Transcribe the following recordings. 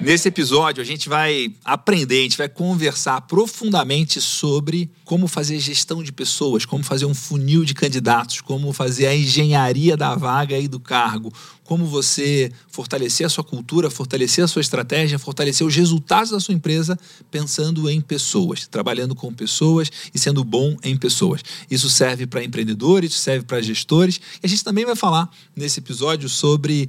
Nesse episódio, a gente vai aprender, a gente vai conversar profundamente sobre como fazer gestão de pessoas, como fazer um funil de candidatos, como fazer a engenharia da vaga e do cargo, como você fortalecer a sua cultura, fortalecer a sua estratégia, fortalecer os resultados da sua empresa pensando em pessoas, trabalhando com pessoas e sendo bom em pessoas. Isso serve para empreendedores, serve para gestores. E a gente também vai falar nesse episódio sobre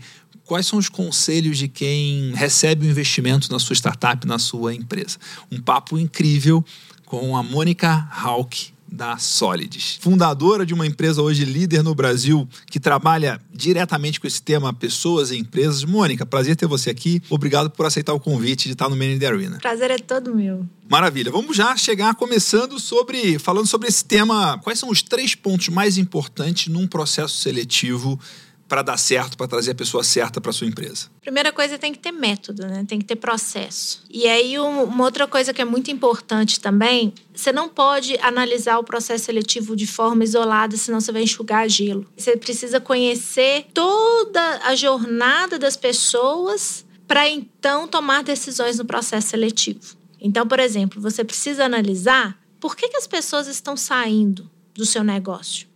quais são os conselhos de quem recebe o um investimento na sua startup, na sua empresa. Um papo incrível com a Mônica Hauck da Solids, fundadora de uma empresa hoje líder no Brasil que trabalha diretamente com esse tema pessoas e empresas. Mônica, prazer ter você aqui. Obrigado por aceitar o convite de estar no Man in the Arena. Prazer é todo meu. Maravilha. Vamos já chegar começando sobre falando sobre esse tema. Quais são os três pontos mais importantes num processo seletivo para dar certo, para trazer a pessoa certa para sua empresa? Primeira coisa tem que ter método, né? Tem que ter processo. E aí uma outra coisa que é muito importante também, você não pode analisar o processo seletivo de forma isolada, senão você vai enxugar gelo. Você precisa conhecer toda a jornada das pessoas para então tomar decisões no processo seletivo. Então, por exemplo, você precisa analisar por que, que as pessoas estão saindo do seu negócio.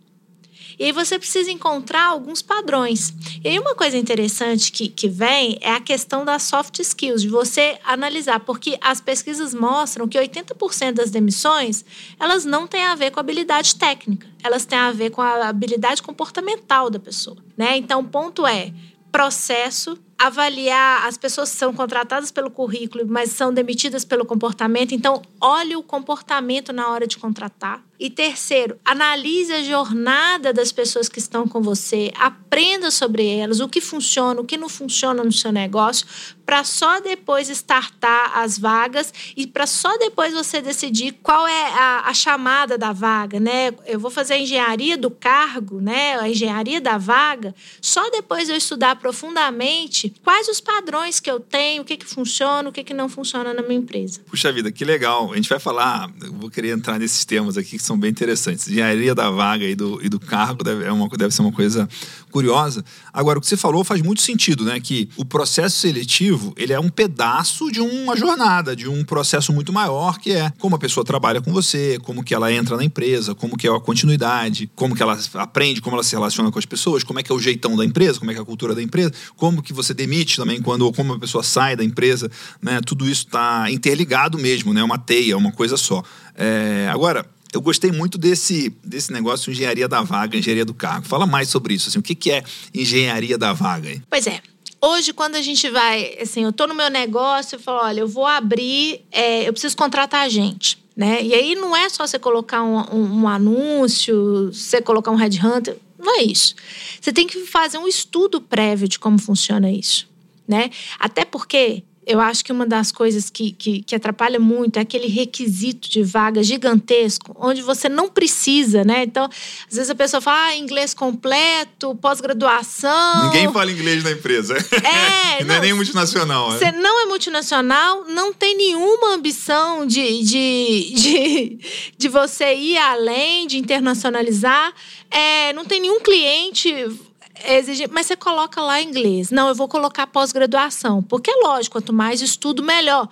E aí você precisa encontrar alguns padrões. E aí uma coisa interessante que, que vem é a questão das soft skills, de você analisar, porque as pesquisas mostram que 80% das demissões, elas não têm a ver com habilidade técnica, elas têm a ver com a habilidade comportamental da pessoa, né? Então, o ponto é processo, avaliar as pessoas que são contratadas pelo currículo, mas são demitidas pelo comportamento. Então, olhe o comportamento na hora de contratar. E terceiro, analise a jornada das pessoas que estão com você, aprenda sobre elas, o que funciona, o que não funciona no seu negócio, para só depois startar as vagas e para só depois você decidir qual é a, a, chamada da vaga, né? Eu vou fazer a engenharia do cargo, né? A engenharia da vaga, só depois eu estudar profundamente quais os padrões que eu tenho, o que, que funciona, o que, que não funciona na minha empresa. Puxa vida, que legal. A gente vai falar, eu vou querer entrar nesses temas aqui são bem interessantes. Engenharia da vaga e do, e do cargo deve, é uma, deve ser uma coisa curiosa. Agora, o que você falou faz muito sentido, né? Que o processo seletivo, ele é um pedaço de uma jornada, de um processo muito maior, que é como a pessoa trabalha com você, como que ela entra na empresa, como que é a continuidade, como que ela aprende, como ela se relaciona com as pessoas, como é que é o jeitão da empresa, como é que é a cultura da empresa, como que você demite também quando como a pessoa sai da empresa, né? Tudo isso está interligado mesmo, né? Uma teia, uma coisa só. É, agora, eu gostei muito desse, desse negócio de engenharia da vaga, engenharia do cargo. Fala mais sobre isso. Assim, o que, que é engenharia da vaga? Hein? Pois é. Hoje, quando a gente vai, assim, eu estou no meu negócio, eu falo, olha, eu vou abrir, é, eu preciso contratar gente. Né? E aí não é só você colocar um, um, um anúncio, você colocar um headhunter, não é isso. Você tem que fazer um estudo prévio de como funciona isso. Né? Até porque eu acho que uma das coisas que, que, que, atrapalha muito é aquele requisito de vaga gigantesco, onde você não precisa, né? Então, às vezes a pessoa fala, ah, inglês completo, pós-graduação. Ninguém fala inglês na empresa. É. não, não, é nem multinacional. Você né? não é multinacional, não tem nenhuma ambição de, de, de, de você ir além, de internacionalizar. É, não tem nenhum cliente exigir, mas você coloca lá inglês. Não, eu vou colocar pós-graduação, porque é lógico, quanto mais estudo, melhor.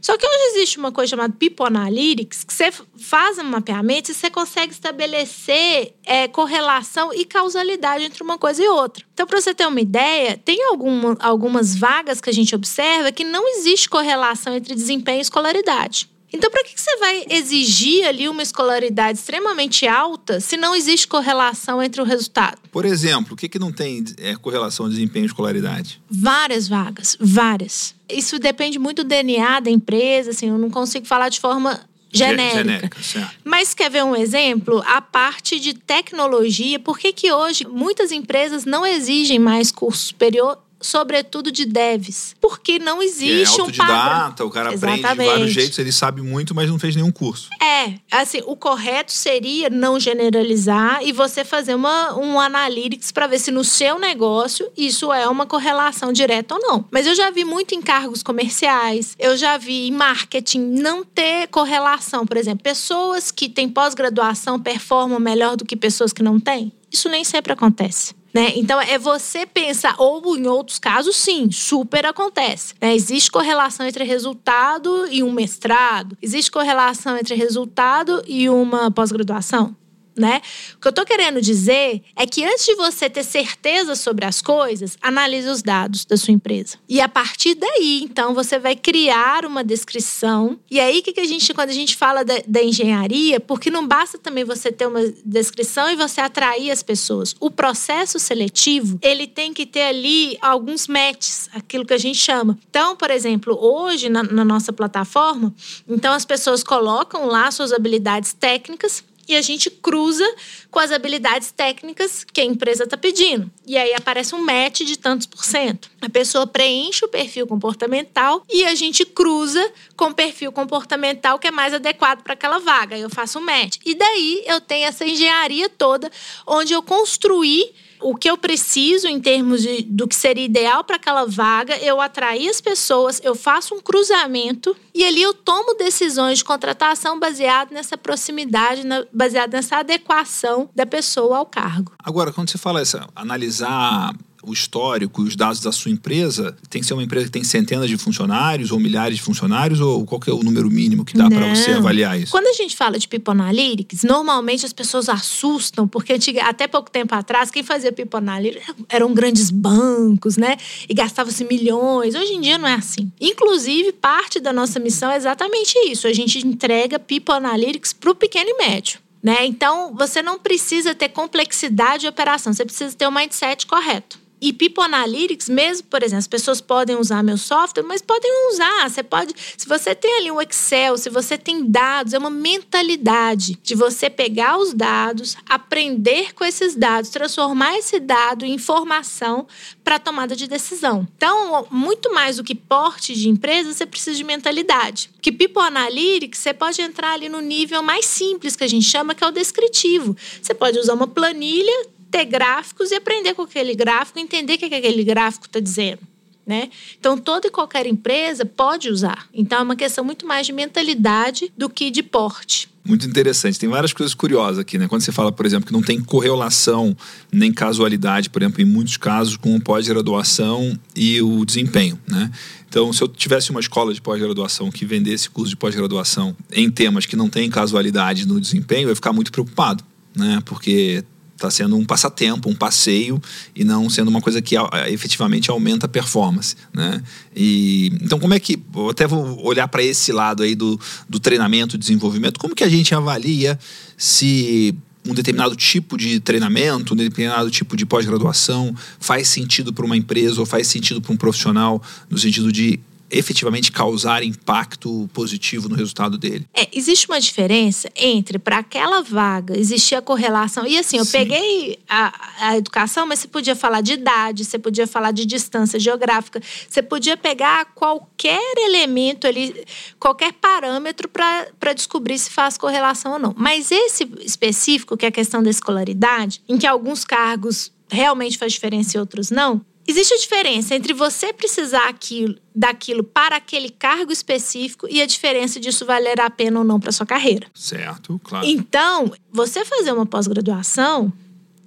Só que hoje existe uma coisa chamada People Analytics, que você faz um mapeamento e você consegue estabelecer é, correlação e causalidade entre uma coisa e outra. Então, para você ter uma ideia, tem alguma, algumas vagas que a gente observa que não existe correlação entre desempenho e escolaridade. Então, para que você vai exigir ali uma escolaridade extremamente alta se não existe correlação entre o resultado? Por exemplo, o que, que não tem é, correlação de desempenho e escolaridade? Várias vagas, várias. Isso depende muito do DNA da empresa, assim, eu não consigo falar de forma genérica. genérica Mas quer ver um exemplo? A parte de tecnologia, por que, que hoje muitas empresas não exigem mais curso superior sobretudo de devs, porque não existe é um padrão. o cara Exatamente. aprende de vários jeitos, ele sabe muito, mas não fez nenhum curso. É, assim, o correto seria não generalizar e você fazer uma, um analytics para ver se no seu negócio isso é uma correlação direta ou não. Mas eu já vi muito em cargos comerciais, eu já vi em marketing não ter correlação, por exemplo, pessoas que têm pós-graduação performam melhor do que pessoas que não têm. Isso nem sempre acontece. Né? Então, é você pensar, ou em outros casos, sim, super acontece. Né? Existe correlação entre resultado e um mestrado? Existe correlação entre resultado e uma pós-graduação? Né? O que eu tô querendo dizer é que antes de você ter certeza sobre as coisas, analise os dados da sua empresa. E a partir daí, então, você vai criar uma descrição. E aí, que, que a gente, quando a gente fala da, da engenharia, porque não basta também você ter uma descrição e você atrair as pessoas. O processo seletivo, ele tem que ter ali alguns matches, aquilo que a gente chama. Então, por exemplo, hoje na, na nossa plataforma, então as pessoas colocam lá suas habilidades técnicas e a gente cruza com as habilidades técnicas que a empresa está pedindo. E aí aparece um match de tantos por cento. A pessoa preenche o perfil comportamental e a gente cruza com o perfil comportamental que é mais adequado para aquela vaga. Eu faço um match. E daí eu tenho essa engenharia toda onde eu construí o que eu preciso em termos de, do que seria ideal para aquela vaga, eu atrair as pessoas, eu faço um cruzamento e ali eu tomo decisões de contratação baseado nessa proximidade, na, baseado nessa adequação da pessoa ao cargo. Agora, quando você fala essa, analisar o histórico e os dados da sua empresa, tem que ser uma empresa que tem centenas de funcionários ou milhares de funcionários ou qual é o número mínimo que dá para você avaliar isso? Quando a gente fala de People Analytics, normalmente as pessoas assustam, porque até pouco tempo atrás, quem fazia People Analytics eram grandes bancos, né? E gastava-se milhões. Hoje em dia não é assim. Inclusive, parte da nossa missão é exatamente isso. A gente entrega People Analytics para o pequeno e médio. Né? Então, você não precisa ter complexidade de operação, você precisa ter o mindset correto. E People Analytics, mesmo, por exemplo, as pessoas podem usar meu software, mas podem usar. Você pode, se você tem ali um Excel, se você tem dados, é uma mentalidade de você pegar os dados, aprender com esses dados, transformar esse dado em informação para tomada de decisão. Então, muito mais do que porte de empresa, você precisa de mentalidade. Que People Analytics, você pode entrar ali no nível mais simples que a gente chama, que é o descritivo. Você pode usar uma planilha ter gráficos e aprender com aquele gráfico, entender o que, aquele gráfico está dizendo. Né? Então, toda e qualquer empresa pode usar. Então, é uma questão muito mais de mentalidade do que de porte. Muito interessante. Tem várias coisas curiosas aqui, né? Quando você fala, por exemplo, que não tem correlação nem casualidade, por exemplo, em muitos casos, com o pós-graduação e o desempenho, né? Então, se eu tivesse uma escola de pós-graduação que vendesse curso de pós-graduação em temas que não têm casualidade no desempenho, eu ia ficar muito preocupado, né? Porque Está sendo um passatempo, um passeio e não sendo uma coisa que efetivamente aumenta a performance, né? E então como é que eu até vou olhar para esse lado aí do, do treinamento, desenvolvimento, como que a gente avalia se um determinado tipo de treinamento, um determinado tipo de pós-graduação faz sentido para uma empresa ou faz sentido para um profissional no sentido de efetivamente causar impacto positivo no resultado dele. É, existe uma diferença entre para aquela vaga existir a correlação. E assim, eu Sim. peguei a, a educação, mas você podia falar de idade, você podia falar de distância geográfica, você podia pegar qualquer elemento ali, qualquer parâmetro para descobrir se faz correlação ou não. Mas esse específico, que é a questão da escolaridade, em que alguns cargos realmente faz diferença e outros não, Existe a diferença entre você precisar aquilo, daquilo para aquele cargo específico e a diferença disso valer a pena ou não para sua carreira. Certo, claro. Então, você fazer uma pós-graduação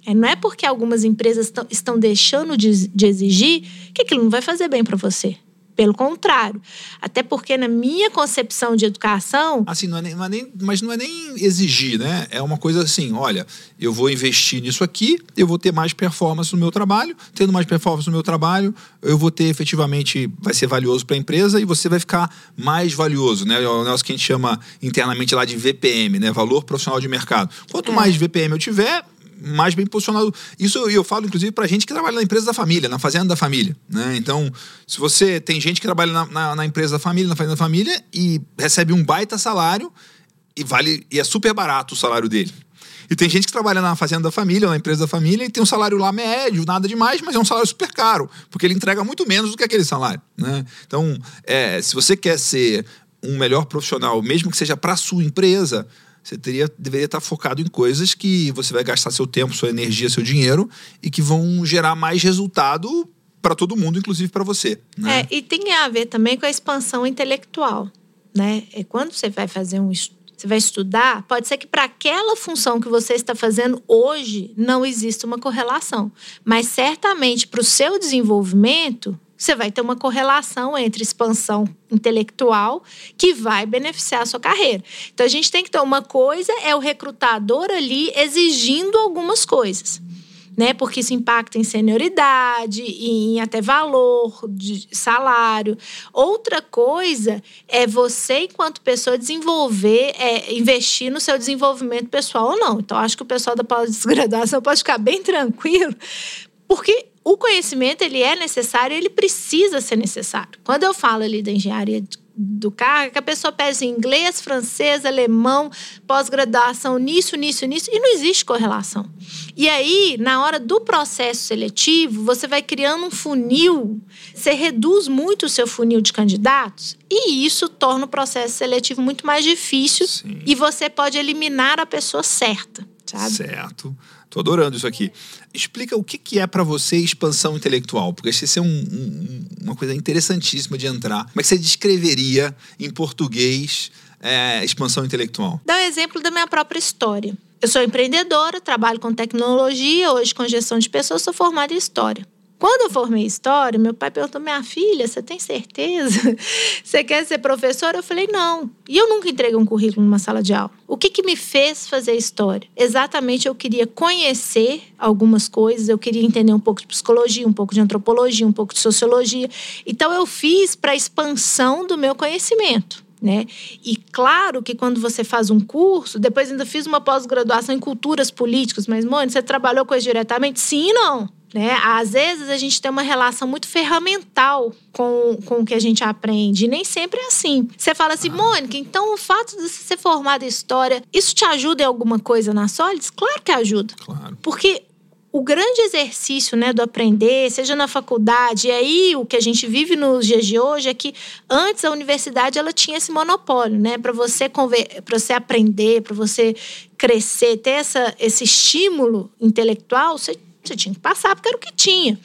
é, não é porque algumas empresas estão deixando de, de exigir que aquilo não vai fazer bem para você. Pelo contrário. Até porque, na minha concepção de educação. Assim, não é nem, não é nem, mas não é nem exigir, né? É uma coisa assim: olha, eu vou investir nisso aqui, eu vou ter mais performance no meu trabalho. Tendo mais performance no meu trabalho, eu vou ter efetivamente. Vai ser valioso para a empresa e você vai ficar mais valioso, né? É o negócio que a gente chama internamente lá de VPM, né? Valor profissional de mercado. Quanto é. mais VPM eu tiver, mais bem posicionado. Isso eu, falo, inclusive, para gente que trabalha na empresa da família, na fazenda da família. Né? Então, se você tem gente que trabalha na, na, na, empresa da família, na fazenda da família, e recebe um baita salário e vale e é super barato o salário dele. E tem gente que trabalha na fazenda da família, na empresa da família, e tem um salário lá médio, nada demais, mas é um salário super caro, porque ele entrega muito menos do que aquele salário. Né? Então, é, se você quer ser um melhor profissional, mesmo que seja para sua empresa, você teria, deveria estar focado em coisas que você vai gastar seu tempo, sua energia, seu dinheiro e que vão gerar mais resultado para todo mundo, inclusive para você. Né? É, e tem a ver também com a expansão intelectual. Né? É quando você vai fazer um você vai estudar, pode ser que para aquela função que você está fazendo hoje não exista uma correlação, mas certamente para o seu desenvolvimento você vai ter uma correlação entre expansão intelectual que vai beneficiar a sua carreira. Então a gente tem que ter uma coisa é o recrutador ali exigindo algumas coisas. Né? Porque isso impacta em senioridade, em até valor de salário. Outra coisa é você, enquanto pessoa, desenvolver, é, investir no seu desenvolvimento pessoal ou não. Então, acho que o pessoal da pós-graduação pode ficar bem tranquilo, porque o conhecimento ele é necessário, ele precisa ser necessário. Quando eu falo ali da engenharia do carro, é que a pessoa pede inglês, francês, alemão, pós-graduação nisso, nisso, nisso, e não existe correlação. E aí, na hora do processo seletivo, você vai criando um funil, você reduz muito o seu funil de candidatos, e isso torna o processo seletivo muito mais difícil, Sim. e você pode eliminar a pessoa certa, sabe? Certo. Tô adorando isso aqui. Explica o que, que é para você expansão intelectual, porque isso é um, um, uma coisa interessantíssima de entrar. Como é que você descreveria em português é, expansão intelectual? Dá um exemplo da minha própria história. Eu sou empreendedora, trabalho com tecnologia, hoje com gestão de pessoas, sou formada em história. Quando eu formei história, meu pai perguntou: minha filha, você tem certeza? Você quer ser professora? Eu falei: não. E eu nunca entreguei um currículo numa sala de aula. O que, que me fez fazer história? Exatamente, eu queria conhecer algumas coisas, eu queria entender um pouco de psicologia, um pouco de antropologia, um pouco de sociologia. Então, eu fiz para expansão do meu conhecimento. Né? E claro que quando você faz um curso, depois ainda fiz uma pós-graduação em culturas políticas, mas, Mônica, você trabalhou com isso diretamente? Sim e não. Né? Às vezes a gente tem uma relação muito ferramental com, com o que a gente aprende. E nem sempre é assim. Você fala assim, Mônica, então o fato de você ser formada em história, isso te ajuda em alguma coisa na Solids? Claro que ajuda. Claro. Porque o grande exercício né, do aprender, seja na faculdade, e aí o que a gente vive nos dias de hoje é que antes a universidade ela tinha esse monopólio, né? Para você, para você aprender, para você crescer, ter essa, esse estímulo intelectual, você você tinha que passar porque era o que tinha.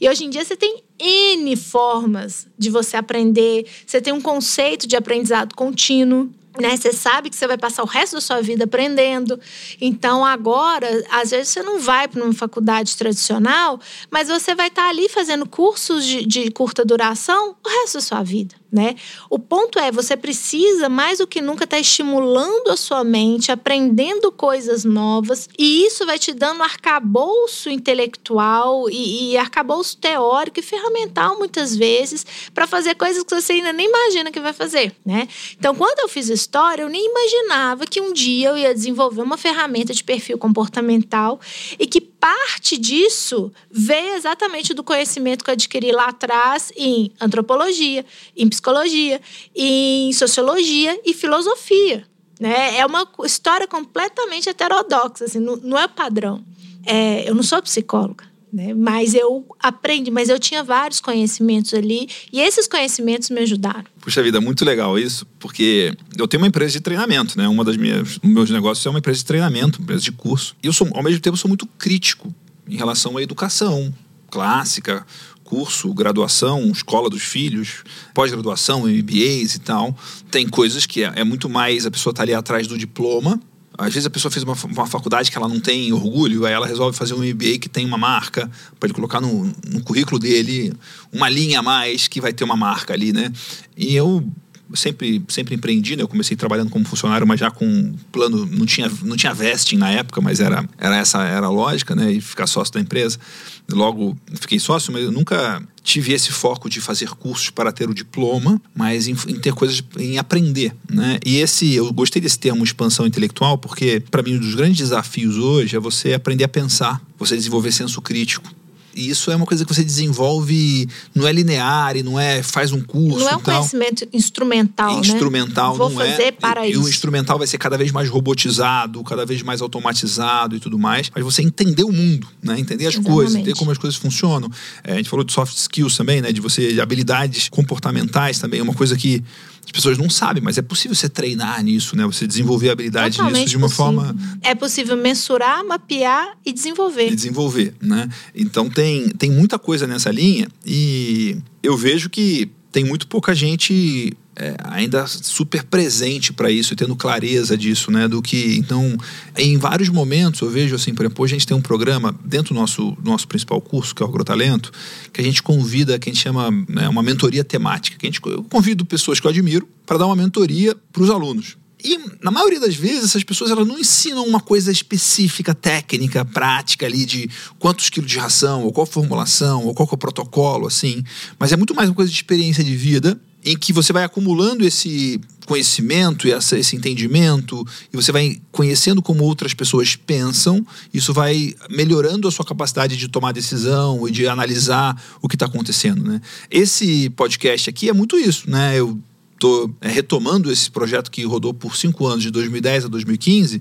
E hoje em dia você tem N formas de você aprender, você tem um conceito de aprendizado contínuo. Né? Você sabe que você vai passar o resto da sua vida aprendendo. Então, agora, às vezes você não vai para uma faculdade tradicional, mas você vai estar ali fazendo cursos de, de curta duração o resto da sua vida né? O ponto é, você precisa mais do que nunca estar tá estimulando a sua mente, aprendendo coisas novas, e isso vai te dando arcabouço intelectual e, e arcabouço teórico e ferramental muitas vezes para fazer coisas que você ainda nem imagina que vai fazer, né? Então, quando eu fiz história, eu nem imaginava que um dia eu ia desenvolver uma ferramenta de perfil comportamental e que parte disso veio exatamente do conhecimento que eu adquiri lá atrás em antropologia, em psicologia, em sociologia e filosofia. Né? É uma história completamente heterodoxa, assim, não, não é padrão. É, eu não sou psicóloga, né? Mas eu aprendi, mas eu tinha vários conhecimentos ali e esses conhecimentos me ajudaram. Puxa vida, muito legal isso, porque eu tenho uma empresa de treinamento, né? Uma das minhas meus negócios é uma empresa de treinamento, uma empresa de curso. E eu sou, ao mesmo tempo, sou muito crítico em relação à educação clássica, curso, graduação, escola dos filhos, pós-graduação, MBAs e tal. Tem coisas que é, é muito mais a pessoa tá ali atrás do diploma às vezes a pessoa fez uma, uma faculdade que ela não tem orgulho, aí ela resolve fazer um MBA que tem uma marca, para ele colocar no, no currículo dele uma linha a mais que vai ter uma marca ali, né? E eu sempre, sempre empreendi, né? Eu comecei trabalhando como funcionário, mas já com plano, não tinha, não tinha vesting na época, mas era, era essa era a lógica, né? E ficar sócio da empresa. Logo fiquei sócio, mas eu nunca tive esse foco de fazer cursos para ter o diploma, mas em, em ter coisas, em aprender, né? E esse, eu gostei desse termo expansão intelectual, porque para mim um dos grandes desafios hoje é você aprender a pensar, você desenvolver senso crítico. E isso é uma coisa que você desenvolve, não é linear e não é faz um curso. Não é um conhecimento instrumental, instrumental né? Vou não é. fazer para e, isso. E o instrumental vai ser cada vez mais robotizado, cada vez mais automatizado e tudo mais. Mas você entender o mundo, né? Entender as Exatamente. coisas, entender como as coisas funcionam. É, a gente falou de soft skills também, né? De você, de habilidades comportamentais também, é uma coisa que as pessoas não sabem, mas é possível você treinar nisso, né? Você desenvolver habilidades Totalmente nisso de uma possível. forma É possível mensurar, mapear e desenvolver. e desenvolver, né? Então tem, tem muita coisa nessa linha e eu vejo que tem muito pouca gente é, ainda super presente para isso tendo clareza disso, né? Do que então em vários momentos eu vejo assim, por exemplo, hoje a gente tem um programa dentro do nosso do nosso principal curso que é o Agrotalento, que a gente convida, que a gente chama né, uma mentoria temática, que a gente eu convido pessoas que eu admiro para dar uma mentoria para os alunos. E na maioria das vezes essas pessoas elas não ensinam uma coisa específica, técnica, prática ali de quantos quilos de ração, ou qual formulação, ou qual é o protocolo, assim. Mas é muito mais uma coisa de experiência de vida em que você vai acumulando esse conhecimento e esse entendimento e você vai conhecendo como outras pessoas pensam, isso vai melhorando a sua capacidade de tomar decisão e de analisar o que está acontecendo, né? Esse podcast aqui é muito isso, né? Eu estou retomando esse projeto que rodou por cinco anos, de 2010 a 2015.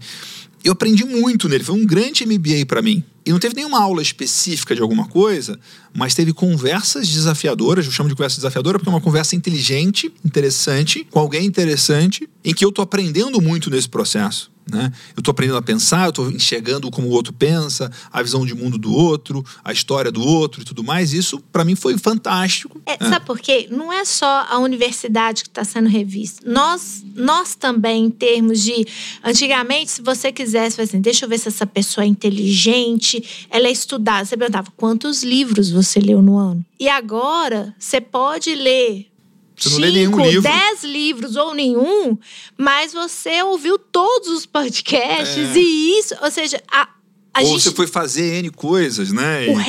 Eu aprendi muito nele, foi um grande MBA para mim. E não teve nenhuma aula específica de alguma coisa, mas teve conversas desafiadoras, eu chamo de conversa desafiadora porque é uma conversa inteligente, interessante, com alguém interessante, em que eu estou aprendendo muito nesse processo. Né? Eu estou aprendendo a pensar, eu estou enxergando como o outro pensa, a visão de mundo do outro, a história do outro e tudo mais. Isso, para mim, foi fantástico. É, Sabe por quê? Não é só a universidade que está sendo revista. Nós, nós também, em termos de. Antigamente, se você quisesse, assim, deixa eu ver se essa pessoa é inteligente, ela é estudada. Você perguntava quantos livros você leu no ano. E agora, você pode ler você não lê nenhum livro. dez livros ou nenhum, mas você ouviu todos os podcasts É. e isso, ou seja, a, a Ou gente você foi fazer N coisas, né? o E-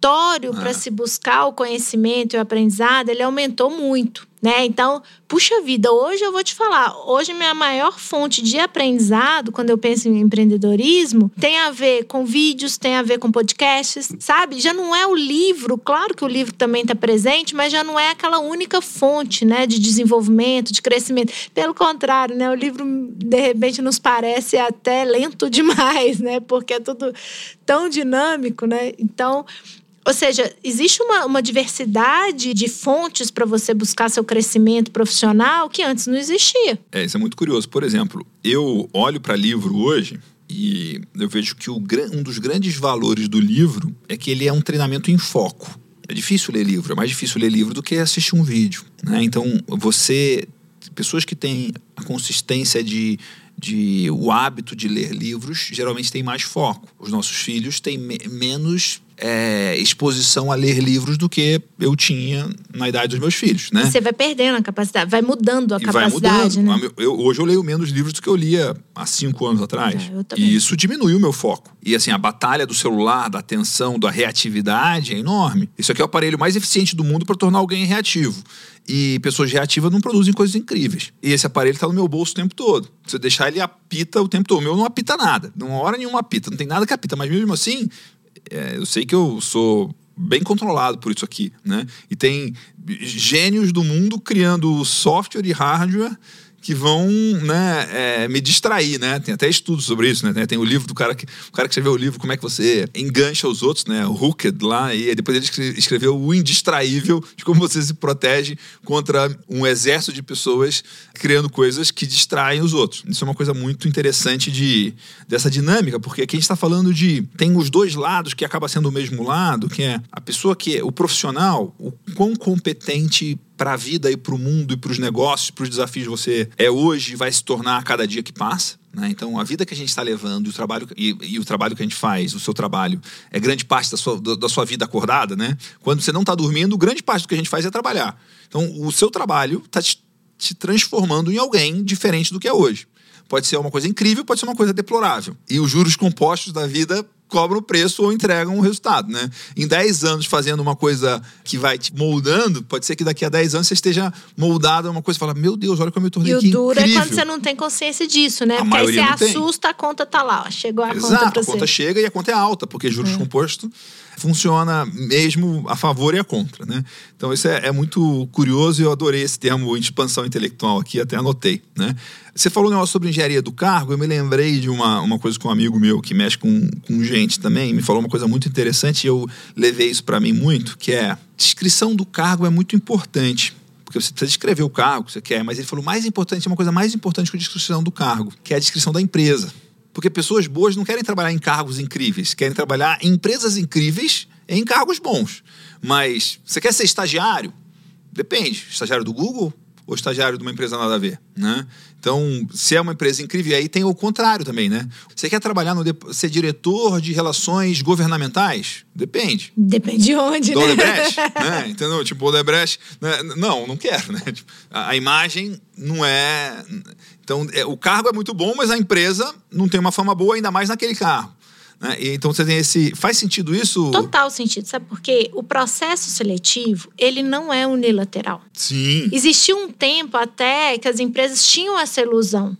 repertório Ah. para se buscar o conhecimento e o aprendizado, ele aumentou muito, né? Então, puxa vida, hoje eu vou te falar, hoje minha maior fonte de aprendizado, quando eu penso em empreendedorismo, tem a ver com vídeos, tem a ver com podcasts, sabe? Já não é o livro, claro que o livro também está presente, mas já não é aquela única fonte, né, de desenvolvimento, de crescimento. Pelo contrário, né, o livro de repente nos parece até lento demais, né? Porque é tudo tão dinâmico, né? Então, ou seja, existe uma, uma diversidade de fontes para você buscar seu crescimento profissional que antes não existia. É, isso é muito curioso. Por exemplo, eu olho para livro hoje e eu vejo que o, um dos grandes valores do livro é que ele é um treinamento em foco. É difícil ler livro, é mais difícil ler livro do que assistir um vídeo. Né? Então, você. Pessoas que têm a consistência de, de. o hábito de ler livros geralmente têm mais foco. Os nossos filhos têm me- menos é, exposição a ler livros do que eu tinha na idade dos meus filhos, né? E você vai perdendo a capacidade, vai mudando a E vai capacidade, mudando. né? Eu- hoje eu leio menos livros do que eu lia há cinco anos atrás. É, e isso diminui o meu foco. E assim, a batalha do celular, da atenção, da reatividade é enorme. Isso aqui é o aparelho mais eficiente do mundo para tornar alguém reativo. E pessoas reativas não produzem coisas incríveis. E esse aparelho está no meu bolso o tempo todo. Se eu deixar ele apita o tempo todo. O meu não apita nada. Não hora nenhuma apita. Não tem nada que apita. Mas mesmo assim, é, eu sei que eu sou bem controlado por isso aqui, né? E tem gênios do mundo criando software e hardware que vão né, é, me distrair, né? Tem até estudos sobre isso, né? Tem, o livro do cara que o cara que escreveu o livro como é que você engancha os outros, né? O Hooked lá e depois ele escre- escreveu o indistraível de como você se protege contra um exército de pessoas criando coisas que distraem os outros. Isso é uma coisa muito interessante de dessa dinâmica, porque aqui a gente está falando de tem os dois lados que acaba sendo o mesmo lado, que é a pessoa que é o profissional, o quão competente para a vida e para o mundo e para os negócios, para os desafios você é hoje e vai se tornar a cada dia que passa. Né? Então, a vida que a gente está levando o, trabalho, e, e o trabalho que a gente faz, o seu trabalho, é grande parte da sua, da, da sua vida acordada. Né? Quando você não está dormindo, grande parte do que a gente faz é trabalhar. Então, o seu trabalho está te, te transformando em alguém diferente do que é hoje. Pode ser uma coisa incrível, pode ser uma coisa deplorável. E os juros compostos da vida cobram o preço ou entregam o resultado, né? Em 10 anos fazendo uma coisa que vai te moldando, pode ser que daqui a 10 anos você esteja moldado a uma coisa e fala, meu Deus, olha como eu me tornei E o duro incrível. é quando você não tem consciência disso, né? A Porque aí você não tem. assusta, a conta tá lá, ó, chegou a conta Exato, pra a conta você. chega e a conta é alta, porque juros É. compostos funciona mesmo a favor e a contra, né? Então isso é, é muito curioso e eu adorei esse termo expansão intelectual aqui, até anotei, né? Você falou um negócio sobre engenharia do cargo, eu me lembrei de uma, uma coisa com um amigo meu que mexe com, com gente também, me falou uma coisa muito interessante e eu levei isso para mim muito, que é descrição do cargo é muito importante porque você precisa descrever o cargo que você quer, mas ele falou mais importante, é uma coisa mais importante que a descrição do cargo, que é a descrição da empresa. Porque pessoas boas não querem trabalhar em cargos incríveis, querem trabalhar em empresas incríveis em cargos bons. Mas você quer ser estagiário? Depende. Estagiário do Google ou estagiário de uma empresa nada a ver, né? Então, se é uma empresa incrível, aí tem o contrário também, né? Você quer trabalhar no ser diretor de relações governamentais? Depende. Depende de onde, Do né? Odebrecht, né? Entendeu? Tipo, o Odebrecht... Né? Não, não quero, né? Tipo, a, a, imagem não é... Então, é, o cargo é muito bom, mas a empresa não tem uma fama boa, ainda mais naquele cargo. Né? Então você tem esse. Faz sentido isso? Total sentido, sabe por quê? O processo seletivo, ele não é unilateral. Sim. Existiu um tempo até que as empresas tinham essa ilusão.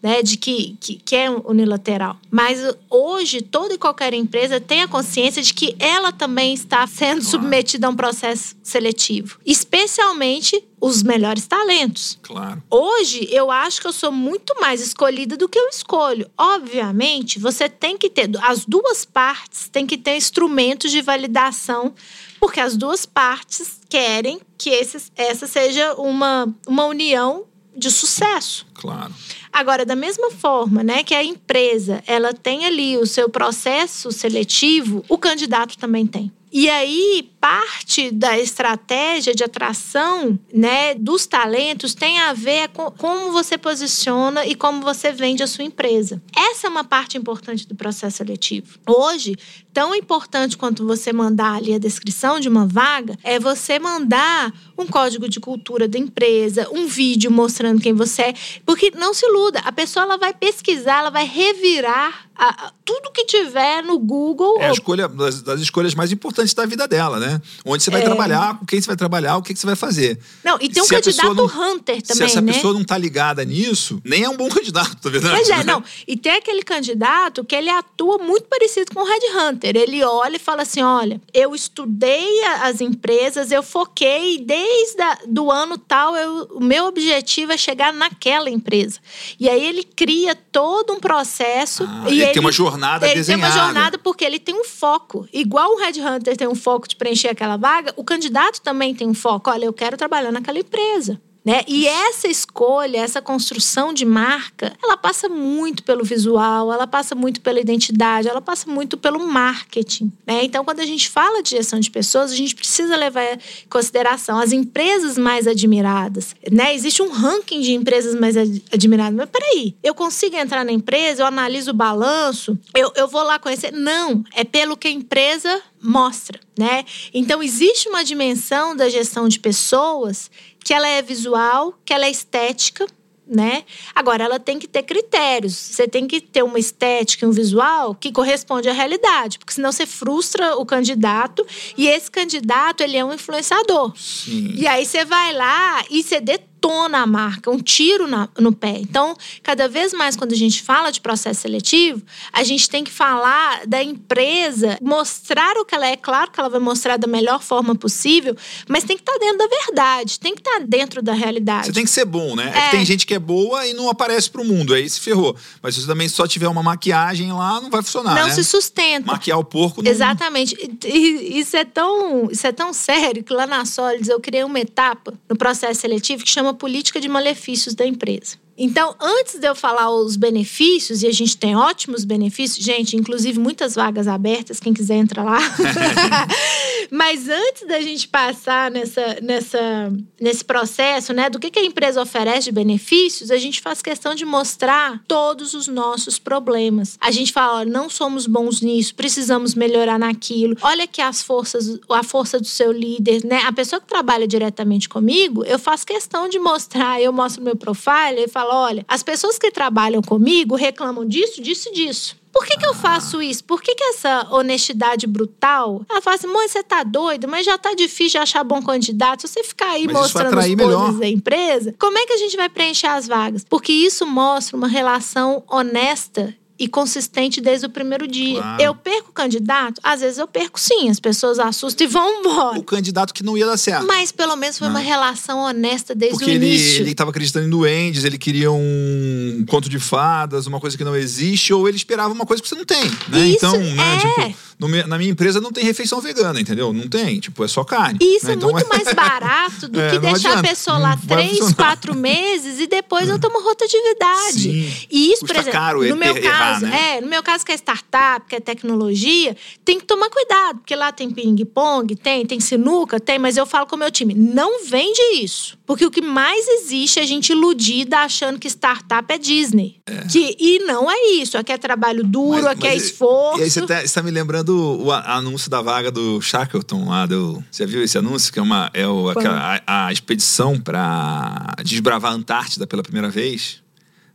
Né, de que, que, que é unilateral. Mas hoje, toda e qualquer empresa tem a consciência de que ela também está sendo claro. submetida a um processo seletivo. Especialmente os melhores talentos. Claro. Hoje, eu acho que eu sou muito mais escolhida do que eu escolho. Obviamente, você tem que ter, as duas partes têm que ter instrumentos de validação, porque as duas partes querem que essa seja uma, uma união de sucesso. Claro. Agora, da mesma forma, né, que a empresa ela tem ali o seu processo seletivo, o candidato também tem. E aí, parte da estratégia de atração né, dos talentos tem a ver com como você posiciona e como você vende a sua empresa. Essa é uma parte importante do processo seletivo. Hoje, tão importante quanto você mandar ali a descrição de uma vaga, é você mandar um código de cultura da empresa, um vídeo mostrando quem você é. Porque não se iluda, a pessoa ela vai pesquisar, ela vai revirar a, tudo que tiver no Google. É a escolha das, das, escolhas mais importantes da vida dela, né? Onde você vai é... trabalhar, com quem você vai trabalhar, o que, que você vai fazer. Não, e tem um se candidato não, Hunter também. Se essa né? pessoa não tá ligada nisso, nem é um bom candidato, tá vendo? Pois é, não. E tem aquele candidato que ele atua muito parecido com o Red Hunter. Ele olha e fala assim: olha, eu estudei as empresas, eu foquei desde a, do ano tal, eu, o meu objetivo é chegar naquela empresa. E aí ele cria todo um processo. Ah, e ele tem uma jornada ele desenhada. Ele tem uma jornada porque ele tem um foco. Igual o Red Hunter tem um foco de preencher aquela vaga, o candidato também tem um foco. Olha, eu quero trabalhar naquela empresa. Né? E essa escolha, essa construção de marca, ela passa muito pelo visual, ela passa muito pela identidade, ela passa muito pelo marketing. Né? Então, quando a gente fala de gestão de pessoas, a gente precisa levar em consideração as empresas mais admiradas. Né? Existe um ranking de empresas mais admiradas. Mas peraí, eu consigo entrar na empresa, eu analiso o balanço, eu, eu vou lá conhecer. Não, é pelo que a empresa mostra, né? Então existe uma dimensão da gestão de pessoas que ela é visual, que ela é estética, né? Agora ela tem que ter critérios. Você tem que ter uma estética e um visual que corresponde à realidade, porque senão você frustra o candidato e esse candidato ele é um influenciador. Sim. E aí você vai lá e você detona a marca, um tiro na, no pé. Então, cada vez mais quando a gente fala de processo seletivo, a gente tem que falar da empresa, mostrar o que ela é, claro que ela vai mostrar da melhor forma possível, mas tem que estar tá dentro da verdade, tem que estar tá dentro da realidade. Você tem que ser bom, né? É. é tem gente que é boa e não aparece pro mundo, aí se ferrou. Mas se você também só tiver uma maquiagem lá, não vai funcionar, Não né? se sustenta. Maquiar o porco não... Exatamente. E isso é tão, isso é tão sério que lá na Solids eu criei uma etapa no processo seletivo que chama uma política de malefícios da empresa. Então, antes de eu falar os benefícios, e a gente tem ótimos benefícios, gente, inclusive muitas vagas abertas, quem quiser entrar lá. Mas antes da gente passar nessa, nessa, nesse processo, né, do que, que a empresa oferece de benefícios, a gente faz questão de mostrar todos os nossos problemas. A gente fala, não somos bons nisso, precisamos melhorar naquilo. Olha que as forças, a força do seu líder, né? A pessoa que trabalha diretamente comigo, eu faço questão de mostrar, eu mostro meu profile e falo, fala: olha, as pessoas que trabalham comigo reclamam disso, disso e disso. Por que, que eu faço isso? Por que, que essa honestidade brutal? Ela fala assim, mãe, você tá doido, mas já tá difícil de achar bom candidato. Se você ficar aí mas mostrando os podres da empresa, como é que a gente vai preencher as vagas? Porque isso mostra uma relação honesta e consistente desde o primeiro dia. Claro. Eu perco o candidato? Às vezes eu perco sim, as pessoas assustam e vão embora. O candidato que não ia dar certo. Mas pelo menos foi uma relação honesta desde Porque o início. ele tava acreditando em duendes, ele queria um conto de fadas, uma coisa que não existe, ou ele esperava uma coisa que você não tem, né? Isso, então, né, é. tipo, na minha empresa não tem refeição vegana, entendeu? Não tem, tipo, é só carne. E isso né? é Então, muito mais barato do É, que deixar adianta. a pessoa lá Não três, quatro meses e depois eu tomo rotatividade. Sim. E isso, Custa por exemplo, caro no meu er- errar, caso, né? é, no meu caso que é startup, que é tecnologia, tem que tomar cuidado, porque lá tem ping-pong, tem, tem sinuca, tem, mas eu falo com o meu time, não vende isso. Porque o que mais existe é a gente iludida achando que startup é Disney. Que, e não é isso. Aqui é trabalho duro, Mas- aqui é mas- esforço. E aí você tá, você tá me lembrando o a- anúncio da vaga do Shackleton lá do. Você viu esse anúncio? Que é uma. É o, aquela- a, a expedição para desbravar a Antártida pela primeira vez.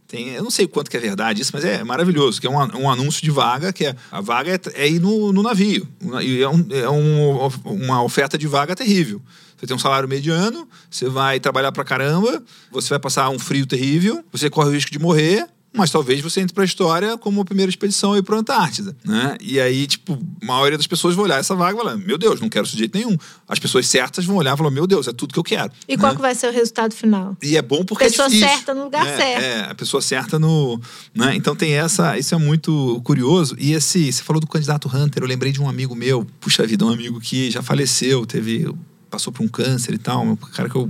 Tem, eu não sei quanto que é verdade isso, mas é maravilhoso. Que é um, um anúncio de vaga, que é. A vaga é, é ir no, no navio. E é, um- é um- uma oferta de vaga terrível. Você tem um salário mediano, você vai trabalhar pra caramba, você vai passar um frio terrível, você corre o risco de morrer, mas talvez você entre pra história como a primeira expedição aí pra Antártida, né? E aí, tipo, a maioria das pessoas vai olhar essa vaga e falar, meu Deus, não quero isso de jeito nenhum. As pessoas certas vão olhar e falar, meu Deus, é tudo que eu quero. E qual né? que vai ser o resultado final? E é bom porque Pessoa é difícil. certa no lugar É, certo. É, a pessoa certa no. Né? Então tem essa. Isso é muito curioso. E esse. Você falou do candidato Hunter, eu lembrei de um amigo meu, puxa vida, um amigo que já faleceu, teve. passou por um câncer e tal. Um cara que eu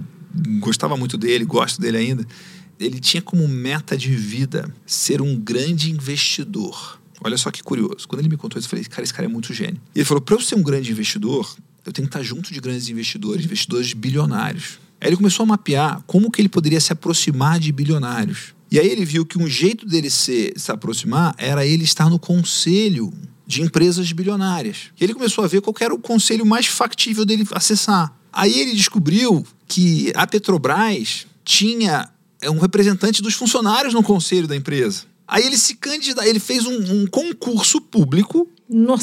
gostava muito dele, gosto dele ainda. Ele tinha como meta de vida ser um grande investidor. Olha só que curioso. Quando ele me contou isso, eu falei, cara, esse cara é muito gênio. E ele falou: para eu ser um grande investidor, eu tenho que estar junto de grandes investidores, investidores bilionários. Aí ele começou a mapear como que ele poderia se aproximar de bilionários. E aí ele viu que um jeito dele se, se aproximar era ele estar no conselho de empresas bilionárias. E ele começou a ver qual era o conselho mais factível dele acessar. Aí ele descobriu que a Petrobras tinha é, um representante dos funcionários no conselho da empresa. Aí ele se candidatou, ele fez um, um concurso público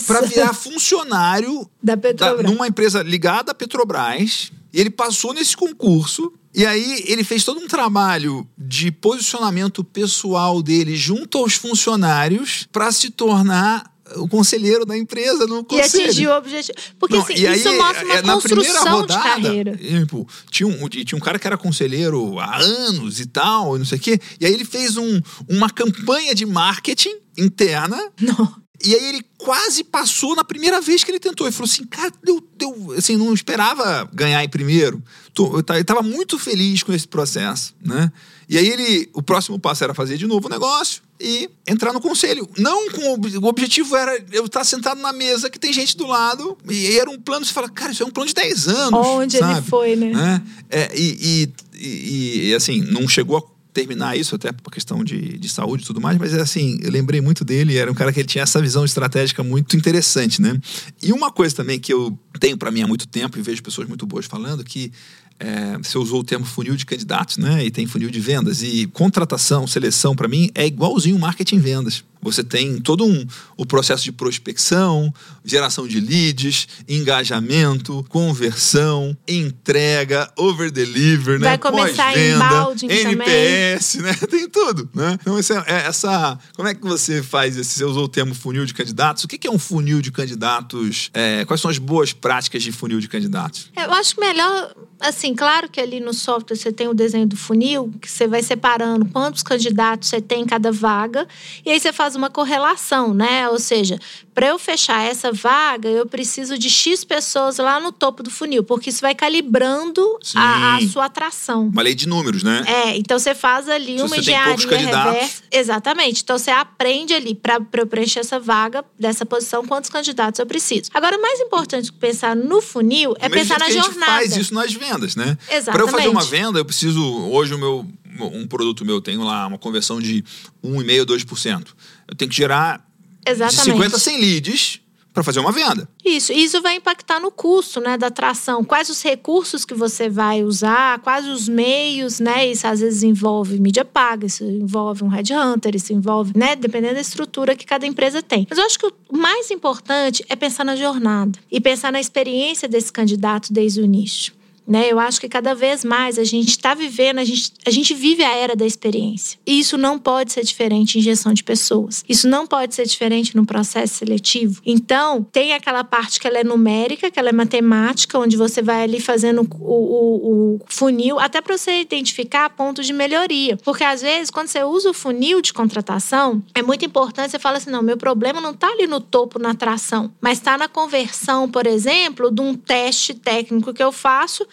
para virar funcionário da da, Petrobras. numa empresa ligada à Petrobras. E ele passou nesse concurso. E aí ele fez todo um trabalho de posicionamento pessoal dele junto aos funcionários para se tornar o conselheiro da empresa no E conselho. atingir o objetivo. Porque Não, assim, e aí, isso mostra uma é, na construção de rodada, carreira. tipo, tinha, um, tinha um cara que era conselheiro há anos e tal, e não sei o quê. E aí ele fez um, uma campanha de marketing interna. Não. E aí ele quase passou na primeira vez que ele tentou. Ele falou assim, cara, deu, deu, assim, não esperava ganhar em primeiro. Tô- Eu ta- eu estava muito feliz com esse processo, né? E aí ele, o próximo passo era fazer de novo o negócio e entrar no conselho. Não com o, ob- o objetivo era eu estar sentado na mesa que tem gente do lado e era um plano, você fala, cara, isso é um plano de 10 anos. Onde ele sabe? foi, né? né? É, e, e, e- e, assim, não chegou a terminar isso, até por questão de, de saúde e tudo mais, mas é assim, eu lembrei muito dele, era um cara que ele tinha essa visão estratégica muito interessante, né? E uma coisa também que eu tenho para mim há muito tempo e vejo pessoas muito boas falando que é, você usou o termo funil de candidatos, né? E tem funil de vendas. E contratação, seleção, para mim, é igualzinho marketing e vendas. Você tem todo um, o processo de prospecção, geração de leads, engajamento, conversão, entrega, over-deliver, né? Vai começar Pós-venda, inbounding NPS, né? Tem tudo, né? Então, essa, é- essa... Como é que você faz esse... Você usou o termo funil de candidatos. O que que é um funil de candidatos? É, quais são as boas práticas de funil de candidatos? Eu acho melhor, assim, claro que ali no software você tem o desenho do funil, que você vai separando quantos candidatos você tem em cada vaga, e aí você faz uma correlação, né? Ou seja, para eu fechar essa vaga, eu preciso de X pessoas lá no topo do funil, porque isso vai calibrando a, a sua atração. Uma lei de números, né? É, então você faz ali Se uma você tem engenharia candidatos. reversa. Exatamente. Então você aprende ali para eu preencher essa vaga dessa posição, quantos candidatos eu preciso. Agora, o mais importante que pensar no funil é pensar na que a gente jornada. faz isso nas vendas, né? Para eu Exatamente. fazer uma venda, eu preciso. Hoje, o meu, um produto meu tem lá uma conversão de 1,5%, 2%. Eu tenho que gerar Exatamente. de 50 a 100 leads para fazer uma venda. Isso, isso vai impactar no custo, né, da atração. Quais os recursos que você vai usar, quais os meios, né? Isso às vezes envolve mídia paga, isso envolve um headhunter, isso envolve, né, dependendo da estrutura que cada empresa tem. Mas eu acho que o mais importante é pensar na jornada e pensar na experiência desse candidato desde o início. Né? Eu acho que cada vez mais a gente está vivendo, a gente, a gente vive a era da experiência. E isso não pode ser diferente em gestão de pessoas. Isso não pode ser diferente no processo seletivo. Então, tem aquela parte que ela é numérica, que ela é matemática, onde você vai ali fazendo o, o, o funil, até para você identificar pontos de melhoria. Porque às vezes, quando você usa o funil de contratação, é muito importante você falar assim: não, meu problema não está ali no topo, na atração, mas está na conversão, por exemplo, de um teste técnico que eu faço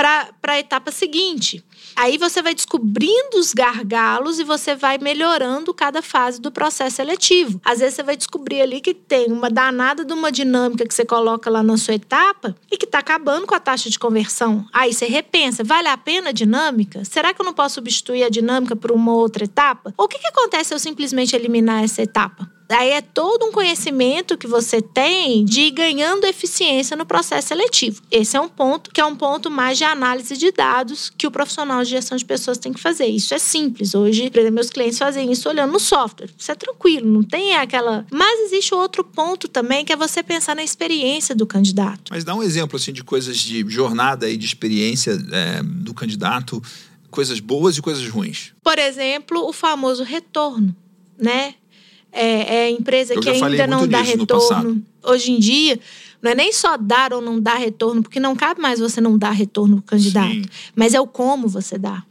para a etapa seguinte. Aí você vai descobrindo os gargalos e você vai melhorando cada fase do processo seletivo. Às vezes você vai descobrir ali que tem uma danada de uma dinâmica que você coloca lá na sua etapa e que está acabando com a taxa de conversão. Aí você repensa, vale a pena a dinâmica? Será que eu não posso substituir a dinâmica por uma outra etapa? Ou o que, que acontece se eu simplesmente eliminar essa etapa? Aí é todo um conhecimento que você tem de ir ganhando eficiência no processo seletivo. Esse é um ponto que é um ponto mais de análise de dados que o profissional de gestão de pessoas tem que fazer. Isso é simples. Hoje, por exemplo, meus clientes fazem isso olhando no software. Isso é tranquilo, não tem aquela. Mas existe outro ponto também que é você pensar na experiência do candidato. Mas dá um exemplo assim de coisas de jornada e de experiência é, do candidato, coisas boas e coisas ruins. Por exemplo, o famoso retorno, né? É, é empresa Eu que ainda não dá retorno. Hoje em dia, não é nem só dar ou não dar retorno, porque não cabe mais você não dar retorno para o candidato, Sim. mas é o como você dá.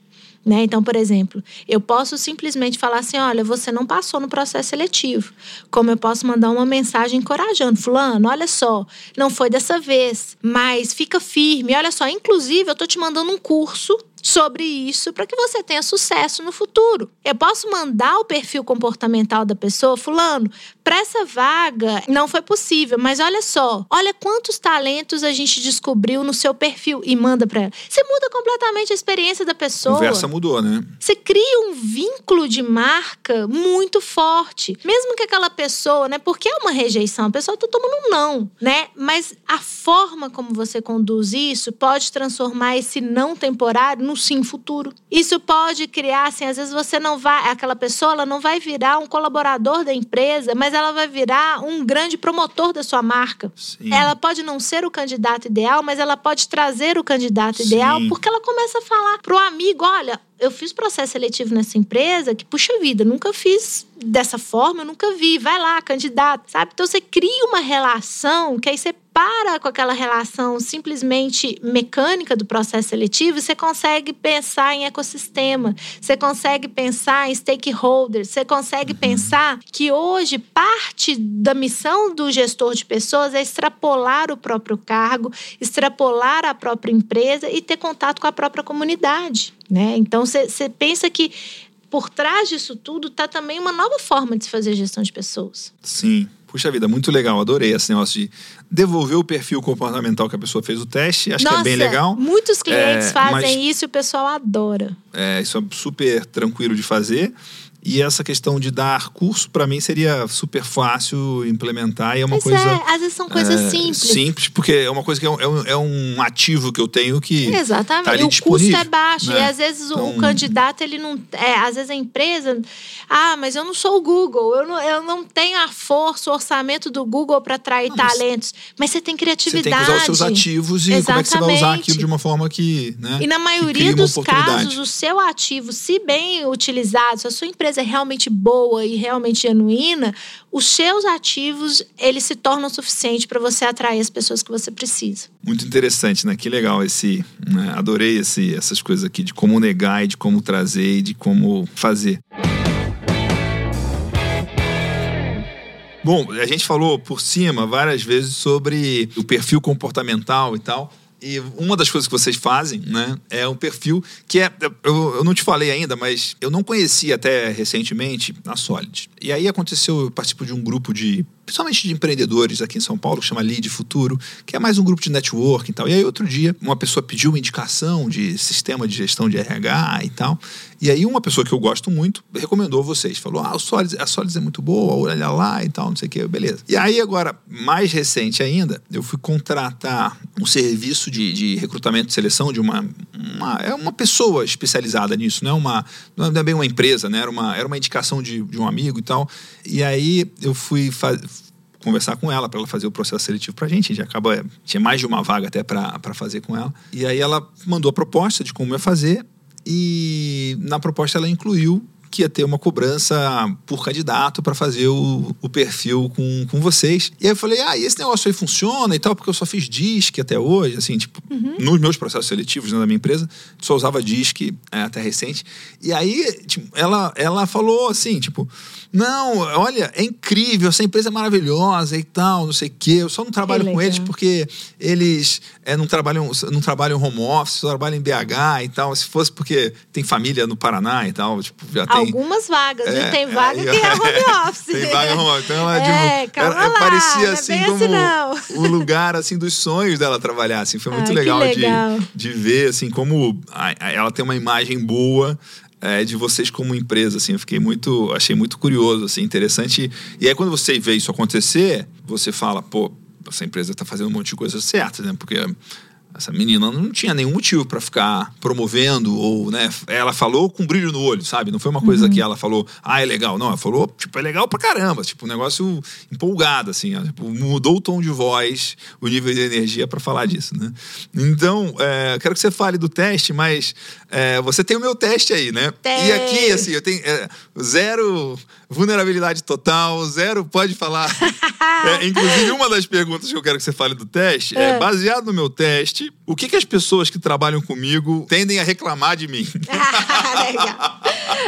Né? Então, por exemplo, eu posso simplesmente falar assim: olha, você não passou no processo seletivo. Como eu posso mandar uma mensagem encorajando, Fulano, olha só, não foi dessa vez, mas fica firme. Olha só, inclusive, eu estou te mandando um curso sobre isso para que você tenha sucesso no futuro. Eu posso mandar o perfil comportamental da pessoa, fulano, para essa vaga não foi possível, mas olha só, olha quantos talentos a gente descobriu no seu perfil e manda para ela. Você muda completamente a experiência da pessoa. A conversa mudou, né? Você cria um vínculo de marca muito forte. Mesmo que aquela pessoa, né, porque é uma rejeição, a pessoa tá tomando um não, né? Mas a forma como você conduz isso pode transformar esse não temporário no sim futuro. Isso pode criar, assim, às vezes você não vai, aquela pessoa, ela não vai virar um colaborador da empresa, mas ela vai virar um grande promotor da sua marca. Sim. Ela pode não ser o candidato ideal, mas ela pode trazer o candidato Sim. ideal, porque ela começa a falar pro amigo, olha, eu fiz processo seletivo nessa empresa que, puxa vida, nunca fiz dessa forma, eu nunca vi. Vai lá, candidato, sabe? Então você cria uma relação que aí você para com aquela relação simplesmente mecânica do processo seletivo e você consegue pensar em ecossistema, você consegue pensar em stakeholders, você consegue uhum. pensar que hoje parte da missão do gestor de pessoas é extrapolar o próprio cargo, extrapolar a própria empresa e ter contato com a própria comunidade. Né? Então você pensa que por trás disso tudo está também uma nova forma de se fazer gestão de pessoas. Sim. Puxa vida, muito legal, adorei esse negócio de devolver o perfil comportamental que a pessoa fez o teste. Acho Nossa, que é bem legal. Muitos clientes é, fazem isso e o pessoal adora. É, isso é super tranquilo de fazer. E essa questão de dar curso, para mim, seria super fácil implementar. E é uma Mas coisa. É, às vezes são coisas é, simples. Simples, porque é uma coisa que é um, é um é ativo que eu tenho que. Exatamente. Tá e o custo é baixo. Né? E às vezes então... o candidato, ele não. É, às vezes a empresa. Ah, mas eu não sou o Google. Eu não, eu não tenho a força, o orçamento do Google para atrair não, talentos. Mas você tem criatividade. Você tem que usar os seus ativos e Exatamente. como é que você vai usar aquilo de uma forma que. Né, e na maioria dos casos, o seu ativo, se bem utilizado, se a sua empresa é realmente boa, e realmente genuína, os seus ativos eles se tornam suficientes para você atrair as pessoas que você precisa. Muito interessante, né? Que legal esse, né? adorei esse, essas coisas aqui de como negar e de como trazer e de como fazer. Bom, a gente falou por cima várias vezes sobre o perfil comportamental e tal. E uma das coisas que vocês fazem, né, é um perfil que é. Eu, eu não te falei ainda, mas eu não conhecia até recentemente a Solid. E aí aconteceu, eu participo de um grupo de principalmente de empreendedores aqui em São Paulo, que chama Lead Futuro, que é mais um grupo de networking e tal. E aí outro dia, uma pessoa pediu uma indicação de sistema de gestão de RH e tal. E aí uma pessoa que eu gosto muito recomendou vocês. Falou, ah, o Solids, a Solids é muito boa, olha lá e tal, não sei o que, beleza. E aí agora, mais recente ainda, eu fui contratar um serviço de, de recrutamento e seleção de uma, uma, É uma pessoa especializada nisso, não é, uma, não é bem uma empresa, né? Era uma, era uma indicação de, de um amigo e tal. E aí eu fui conversar com ela para ela fazer o processo seletivo para a gente. A gente acaba tinha mais de uma vaga até para fazer com ela. E aí ela mandou a proposta de como ia fazer e na proposta ela incluiu que ia ter uma cobrança por candidato para fazer o, o, perfil com, com vocês. E aí eu falei, ah, e esse negócio aí funciona e tal, porque eu só fiz DISC até hoje, assim, tipo, uhum. nos meus processos seletivos né, da minha empresa, só usava DISC é, até recente. E aí, tipo, ela, ela falou assim, tipo, não, olha, é incrível, essa empresa é maravilhosa e tal, não sei o quê. Eu só não trabalho com eles porque eles é, não, trabalham, não trabalham home office, só trabalham em BH e tal. Se fosse porque tem família no Paraná e tal, tipo, já tem. Algumas vagas, é, tem vaga é, que é home office. tem vaga home office. Então ela, é, tipo, era, lá, parecia assim é como assim, o lugar assim dos sonhos dela trabalhar. Assim, foi muito legal, legal, De, de ver assim como a, a, ela tem uma imagem boa é, de vocês como empresa, assim. Eu fiquei muito, achei muito curioso, assim, interessante. E aí quando você vê isso acontecer, você fala, pô, essa empresa está fazendo um monte de coisas certas, né? Porque essa menina não tinha nenhum motivo para ficar promovendo ou, né? Ela falou com brilho no olho, sabe? Não foi uma coisa uhum. que ela falou, ah, é legal. Não, ela falou, tipo, é legal pra caramba. Tipo, um negócio empolgado, assim. Tipo, mudou o tom de voz, o nível de energia para falar disso, né? Então, é, quero que você fale do teste, mas é, você tem o meu teste aí, né? Tem. E aqui, assim, eu tenho é, zero vulnerabilidade total, zero pode falar. é, inclusive, uma das perguntas que eu quero que você fale do teste é, é baseado no meu teste, o que, que as pessoas que trabalham comigo tendem a reclamar de mim? Legal.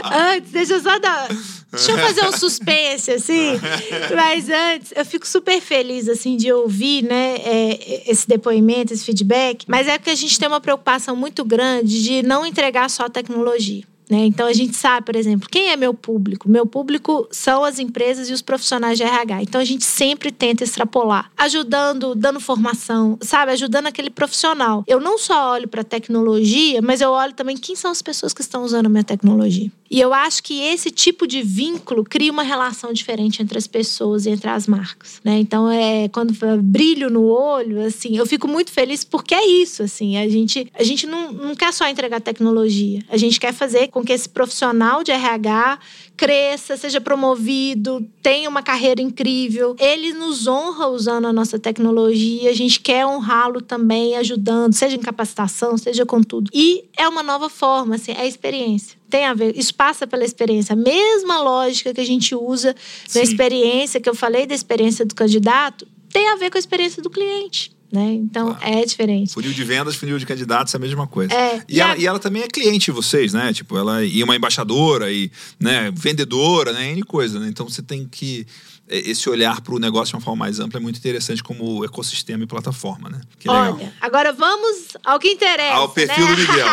Antes, deixa eu só dar. Deixa eu fazer um suspense, assim. Mas antes, eu fico super feliz, assim, de ouvir, né, é, esse depoimento, esse feedback. Mas é porque a gente tem uma preocupação muito grande de não entregar só tecnologia. Né? Então a gente sabe, por exemplo, quem é meu público? Meu público são as empresas e os profissionais de RH. Então a gente sempre tenta extrapolar, ajudando, dando formação, sabe, ajudando aquele profissional. Eu não só olho para tecnologia, mas eu olho também quem são as pessoas que estão usando a minha tecnologia. E eu acho que esse tipo de vínculo cria uma relação diferente entre as pessoas e entre as marcas, né? Então é quando brilho no olho, assim, eu fico muito feliz porque é isso, assim, a gente a gente não, não quer só entregar tecnologia, a gente quer fazer com que esse profissional de RH cresça, seja promovido, tenha uma carreira incrível. Ele nos honra usando a nossa tecnologia, a gente quer honrá-lo também ajudando, seja em capacitação, seja com tudo. E é uma nova forma, assim, é a experiência tem a ver, isso passa pela experiência. A mesma lógica que a gente usa Sim. na experiência, que eu falei da experiência do candidato, tem a ver com a experiência do cliente. Né? Então claro. é diferente. Funil de vendas, funil de candidatos é a mesma coisa. É, e, e, ela, a... e ela também é cliente de vocês, né? Tipo, ela e uma embaixadora e né, vendedora, né? N coisa, né? Então você tem que é, esse olhar para o negócio de uma forma mais ampla é muito interessante como ecossistema e plataforma, né? Que Olha, legal. agora vamos ao que interessa. Ao perfil né? do Miguel.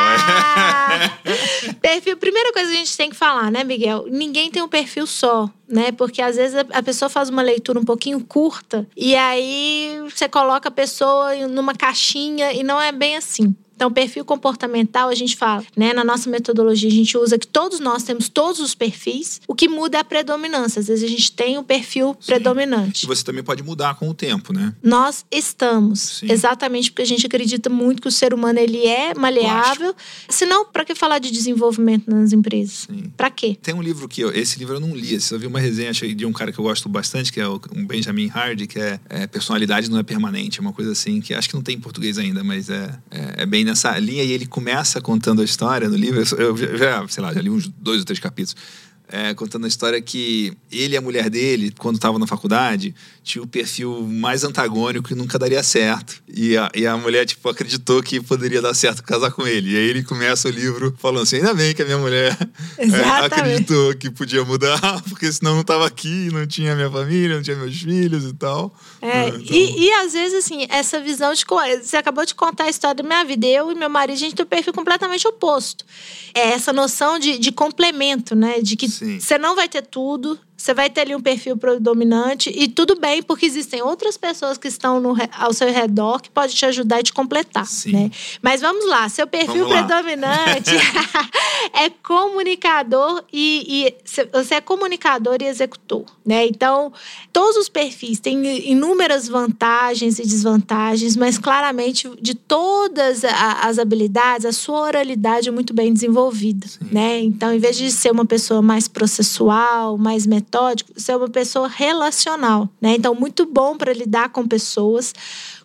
É. perfil, primeira coisa que a gente tem que falar, né, Miguel? Ninguém tem um perfil só, né? Porque às vezes a pessoa faz uma leitura um pouquinho curta e aí você coloca a pessoa numa caixinha e não é bem assim. Então, perfil comportamental, a gente fala, né? Na nossa metodologia, a gente usa que todos nós temos todos os perfis. O que muda é a predominância. Às vezes a gente tem o um perfil Sim. predominante. E você também pode mudar com o tempo, né? Nós estamos. Sim. Exatamente porque a gente acredita muito que o ser humano ele é maleável. Senão, para que falar de desenvolvimento nas empresas? Para quê? Tem um livro que eu, esse livro eu não li. Eu vi uma resenha de um cara que eu gosto bastante, que é o um Benjamin Hardy, que é, é, Personalidade não é permanente, é uma coisa assim, que acho que não tem em português ainda, mas é, é, é bem nessa linha e ele começa contando a história no livro. Eu já, sei lá, já li uns dois ou três capítulos é, contando a história que ele e a mulher dele, quando estavam na faculdade, tinha o perfil mais antagônico e nunca daria certo. E a, e a mulher, tipo, acreditou que poderia dar certo casar com ele. E aí ele começa o livro falando assim: ainda bem que a minha mulher é, acreditou que podia mudar, porque senão não estava aqui, não tinha minha família, não tinha meus filhos e tal. É, então... e, e às vezes, assim, essa visão de. Você acabou de contar a história da minha vida. Eu e meu marido, a gente tem um perfil completamente oposto. É essa noção de, de complemento, né? De que você não vai ter tudo, você vai ter ali um perfil predominante e tudo bem, porque existem outras pessoas que estão no, ao seu redor que podem te ajudar e te completar, Sim. né? Mas vamos lá, seu perfil predominante é comunicador e, e, você é comunicador e executor, né? Então, todos os perfis têm inúmeras vantagens e desvantagens, mas claramente de todas as habilidades, a sua oralidade é muito bem desenvolvida, Sim. né? Então, em vez de ser uma pessoa mais processual, mais metódica, metódico, você é uma pessoa relacional, né? Então, muito bom para lidar com pessoas.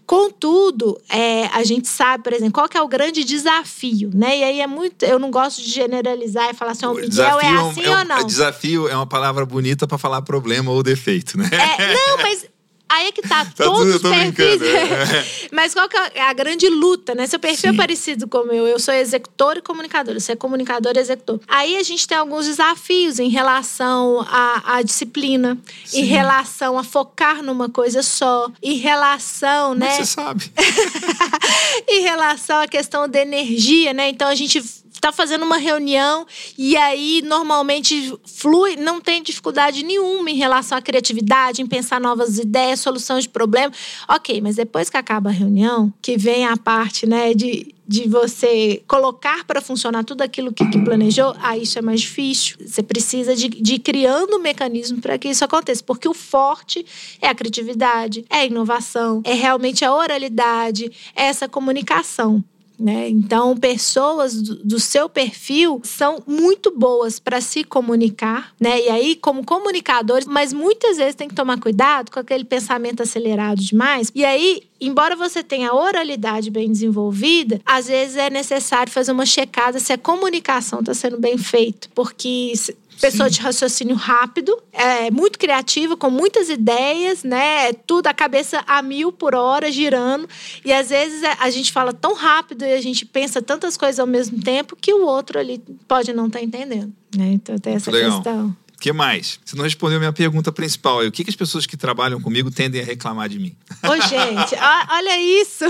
Contudo, é, a gente sabe, por exemplo, qual que é o grande desafio, né? E aí é muito. Eu não gosto de generalizar e falar assim, o Miguel é, é assim é ou não. Desafio é uma palavra bonita para falar problema ou defeito, né? É, não, mas Aí é que tá, tá todos os perfis. É. Mas qual que é a grande luta, né? Seu perfil é Sim. é parecido com o meu. Eu sou executor e comunicador. Você é comunicador e executor. Aí a gente tem alguns desafios em relação à, à disciplina, Sim. em relação a focar numa coisa só, em relação, Como né? Você sabe. em relação à questão da energia, né? Então a gente está fazendo uma reunião e aí normalmente flui, não tem dificuldade nenhuma em relação à criatividade, em pensar novas ideias, soluções de problemas. Ok, mas depois que acaba a reunião, que vem a parte né, de, de você colocar para funcionar tudo aquilo que, que, planejou, aí isso é mais difícil. Você precisa de, de ir criando um mecanismo para que isso aconteça, porque o forte é a criatividade, é a inovação, é realmente a oralidade, é essa comunicação. Né? Então, pessoas do, seu perfil são muito boas para se comunicar, né? E aí, como comunicadores, mas muitas vezes tem que tomar cuidado com aquele pensamento acelerado demais. E aí, embora você tenha oralidade bem desenvolvida, às vezes é necessário fazer uma checada se a comunicação está sendo bem feita, porque pessoa Sim. de raciocínio rápido, é muito criativa, com muitas ideias, né? Tudo a cabeça a mil por hora girando. E às vezes é, a gente fala tão rápido e a gente pensa tantas coisas ao mesmo tempo que o outro ali pode não estar tá entendendo. Né? Então tem essa Legal. questão que mais? Você não respondeu a minha pergunta principal. O que, que as pessoas que trabalham comigo tendem a reclamar de mim? Ô, gente, olha isso!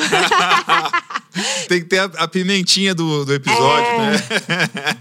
Tem que ter a, a pimentinha do, do episódio, é, né?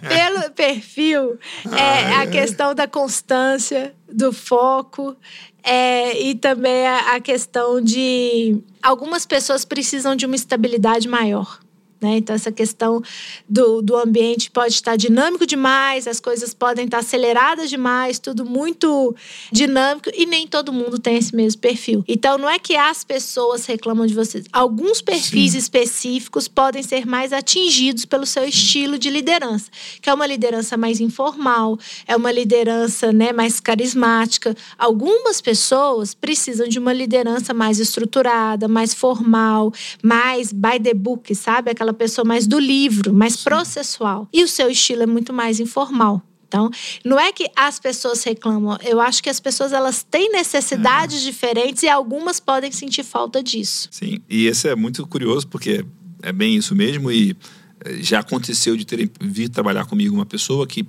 Pelo perfil, é ah, a é. questão da constância, do foco, é, e também a, a questão de algumas pessoas precisam de uma estabilidade maior. Né? Então, essa questão do, do ambiente pode estar dinâmico demais, as coisas podem estar aceleradas demais, tudo muito dinâmico e nem todo mundo tem esse mesmo perfil. Então, não é que as pessoas reclamam de vocês. Alguns perfis Sim. específicos podem ser mais atingidos pelo seu estilo de liderança, que é uma liderança mais informal, é uma liderança né, mais carismática. Algumas pessoas precisam de uma liderança mais estruturada, mais formal, mais by the book, sabe? Aquela aquela pessoa mais do livro, mais processual. E o seu estilo é muito mais informal. Então, não é que as pessoas reclamam. Eu acho que as pessoas elas têm necessidades é. diferentes e algumas podem sentir falta disso. Sim, e esse é muito curioso porque é bem isso mesmo e eh, já aconteceu de ter vir trabalhar comigo uma pessoa que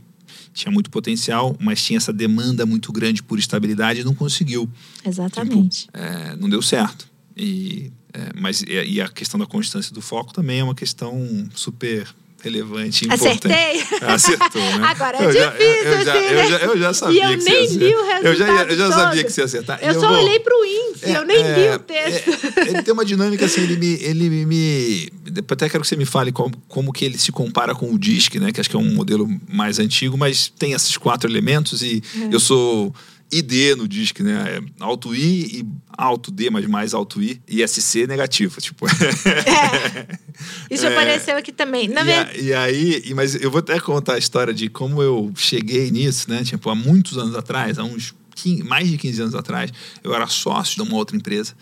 tinha muito potencial, mas tinha essa demanda muito grande por estabilidade e não conseguiu. Exatamente. Tipo, é, não deu certo. E é, mas e, a questão da constância do foco também é uma questão super relevante e importante. Acertei? Acertou, né? Agora é eu difícil, já, eu, eu, já, assim, eu, já, eu já sabia e eu que nem li o resultado eu já, eu já sabia que você ia acertar. Eu, só vou... olhei para o índice, é, eu nem é, li o texto. É, ele tem uma dinâmica assim, ele me... Ele me até quero que você me fale como, como que ele se compara com o DISC, né? Que acho que é um modelo mais antigo, mas tem esses quatro elementos e é. eu sou e D no disco, né? É alto I e alto D, mas mais alto I. E SC negativo, tipo. É. Isso é. apareceu aqui também. Na e, a, e aí, mas eu vou até contar a história de como eu cheguei nisso, né? Tipo, há muitos anos atrás, há uns 15, mais de 15 anos atrás, eu era sócio de uma outra empresa.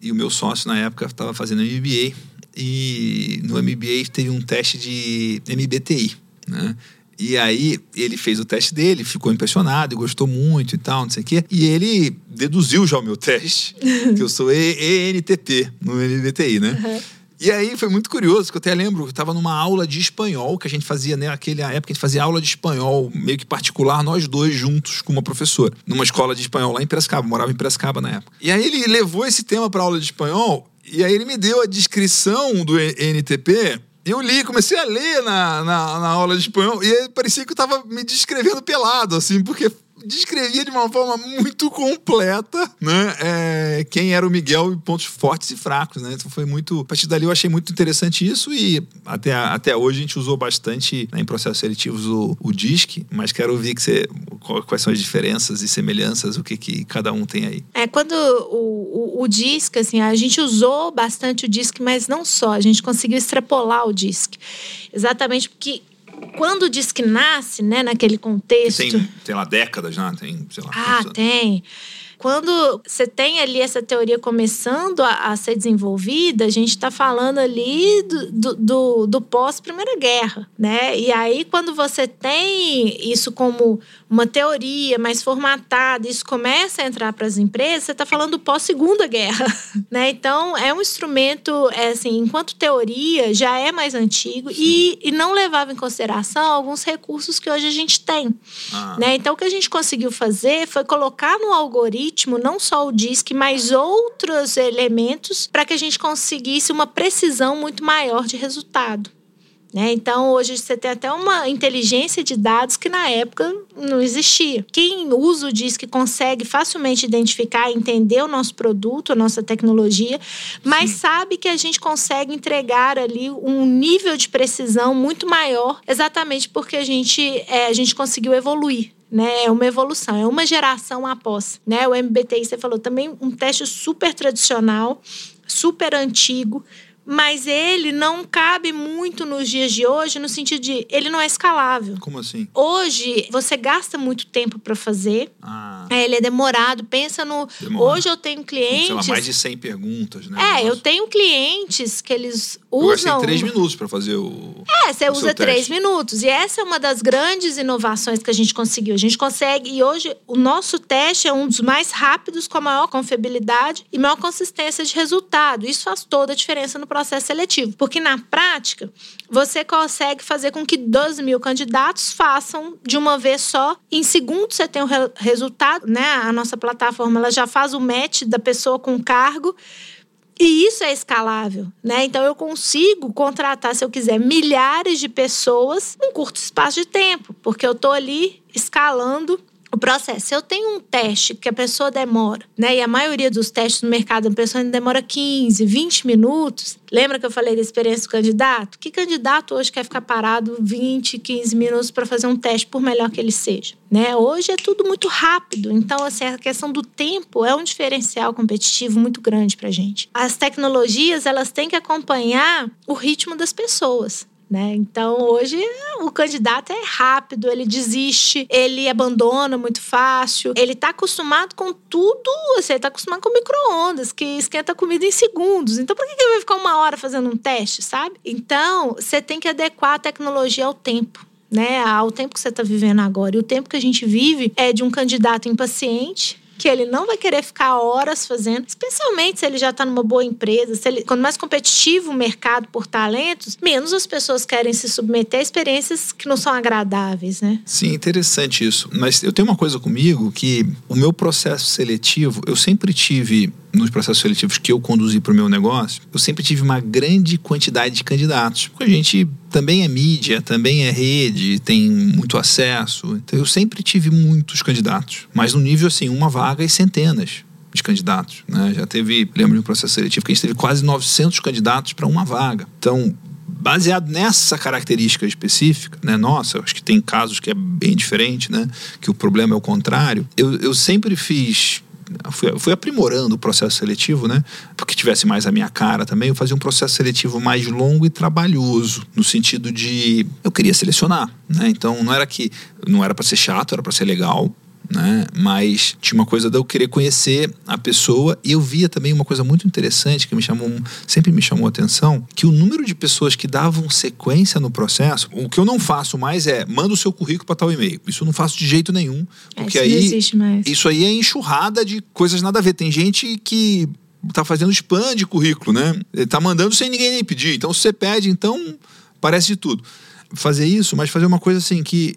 E o meu sócio, na época, estava fazendo MBA. E no MBA teve um teste de MBTI, né? E aí ele fez o teste dele, ficou impressionado e gostou muito e tal, não sei o quê. E ele deduziu já o meu teste, que eu sou ENTP no MBTI, né? Uhum. E aí foi muito curioso, que eu até lembro, eu estava numa aula de espanhol que a gente fazia, né? Naquela época a gente fazia aula de espanhol, meio que particular, nós dois juntos com uma professora, numa escola de espanhol lá em Piracicaba, morava em Piracicaba na época. E aí ele levou esse tema para aula de espanhol, e aí ele me deu a descrição do ENTP eu li, comecei a ler na, na, na aula de espanhol e parecia que eu estava me descrevendo pelado, assim, porque descrevia de uma forma muito completa, né? É, quem era o Miguel e pontos fortes e fracos, né? Então foi muito. A partir dali eu achei muito interessante isso e até, até hoje a gente usou bastante né, em processos seletivos o, o DISC, mas quero ouvir que você, quais são as diferenças e semelhanças, o que, que cada um tem aí. É, quando o, o, o DISC, assim, a gente usou bastante o DISC, mas não só, a gente conseguiu extrapolar o DISC. Exatamente porque quando o disco nasce, né, naquele contexto. Tem, sei lá, décadas, né? Tem, sei lá. Ah, tem quando você tem ali essa teoria começando a, a ser desenvolvida, a gente está falando ali do, do, do pós-Primeira Guerra, né? E aí, quando você tem isso como uma teoria mais formatada, isso começa a entrar para as empresas, você está falando do pós-Segunda Guerra, né? Então, é um instrumento, é assim, enquanto teoria, já é mais antigo e, e não levava em consideração alguns recursos que hoje a gente tem, ah. né? Então, o que a gente conseguiu fazer foi colocar no algoritmo ritmo, não só o disque, mas outros elementos para que a gente conseguisse uma precisão muito maior de resultado. Né? Então, hoje você tem até uma inteligência de dados que na época não existia. Quem usa o disque consegue facilmente identificar e entender o nosso produto, a nossa tecnologia, mas Sim. sabe que a gente consegue entregar ali um nível de precisão muito maior, exatamente porque a gente, é, a gente conseguiu evoluir né? É uma evolução, é uma geração após, né? O MBTI, você falou, também um teste super tradicional, super antigo, mas ele não cabe muito nos dias de hoje no sentido de ele não é escalável. Como assim? Hoje você gasta muito tempo para fazer. Ah. É, ele é demorado. Pensa no Demora. hoje eu tenho clientes. Sei lá, mais de 100 perguntas, né? É, eu tenho clientes que eles usam. Eu três minutos para fazer o. É, você usa três minutos. E essa é uma das grandes inovações que a gente conseguiu. A gente consegue e hoje o nosso teste é um dos mais rápidos com a maior confiabilidade e maior consistência de resultado. Isso faz toda a diferença no processo seletivo. Porque na prática, você consegue fazer com que 12 mil candidatos façam de uma vez só. Em segundos você tem o re resultado, né? A nossa plataforma ela já faz o match da pessoa com o cargo. E isso é escalável, né? Então eu consigo contratar, se eu quiser, milhares de pessoas em curto espaço de tempo, porque eu estou ali escalando o processo. Se eu tenho um teste que a pessoa demora, né? E a maioria dos testes no mercado, a pessoa demora 15, 20 minutos. Lembra que eu falei da experiência do candidato? Que candidato hoje quer ficar parado 20, 15 minutos para fazer um teste, por melhor que ele seja? Né? Hoje é tudo muito rápido. Então, assim, a questão do tempo é um diferencial competitivo muito grande para gente. As tecnologias, elas têm que acompanhar o ritmo das pessoas. Né? Então, hoje, o candidato é rápido, ele desiste, ele abandona muito fácil, ele está acostumado com tudo, você está acostumado com micro-ondas, que esquenta a comida em segundos. Então, por que ele vai ficar uma hora fazendo um teste, sabe? Então, você tem que adequar a tecnologia ao tempo. Né, ao tempo que você está vivendo agora. E o tempo que a gente vive é de um candidato impaciente, que ele não vai querer ficar horas fazendo, especialmente se ele já está numa boa empresa. Se ele, quanto mais competitivo o mercado por talentos, menos as pessoas querem se submeter a experiências que não são agradáveis, né? Sim, interessante isso. Mas eu tenho uma coisa comigo que o meu processo seletivo, eu sempre tive nos processos seletivos que eu conduzi para o meu negócio, eu sempre tive uma grande quantidade de candidatos. Porque a gente também é mídia, também é rede, tem muito acesso. Então eu sempre tive muitos candidatos. Mas no nível assim, uma vaga e centenas de candidatos. Né? Já teve, lembro de um processo seletivo que a gente teve quase 900 candidatos para uma vaga. Então, baseado nessa característica específica, né? Nossa, acho que tem casos que é bem diferente, né? Que o problema é o contrário. Eu, eu sempre fiz fui, fui aprimorando o processo seletivo, né? Porque tivesse mais a minha cara também, eu fazia um processo seletivo mais longo e trabalhoso, no sentido de eu queria selecionar, né? Então não era que não era para ser chato, era para ser legal, né? Mas tinha uma coisa de eu querer conhecer a pessoa e eu via também uma coisa muito interessante que me chamou, sempre me chamou a atenção, que o número de pessoas que davam sequência no processo, o que eu não faço mais é manda o seu currículo para tal e-mail. Isso eu não faço de jeito nenhum, é, porque é, isso aí isso aí é enxurrada de coisas nada a ver. Tem gente que tá fazendo spam de currículo, né? Ele tá mandando sem ninguém nem pedir. Então se você pede, então parece de tudo. Fazer isso, mas fazer uma coisa assim que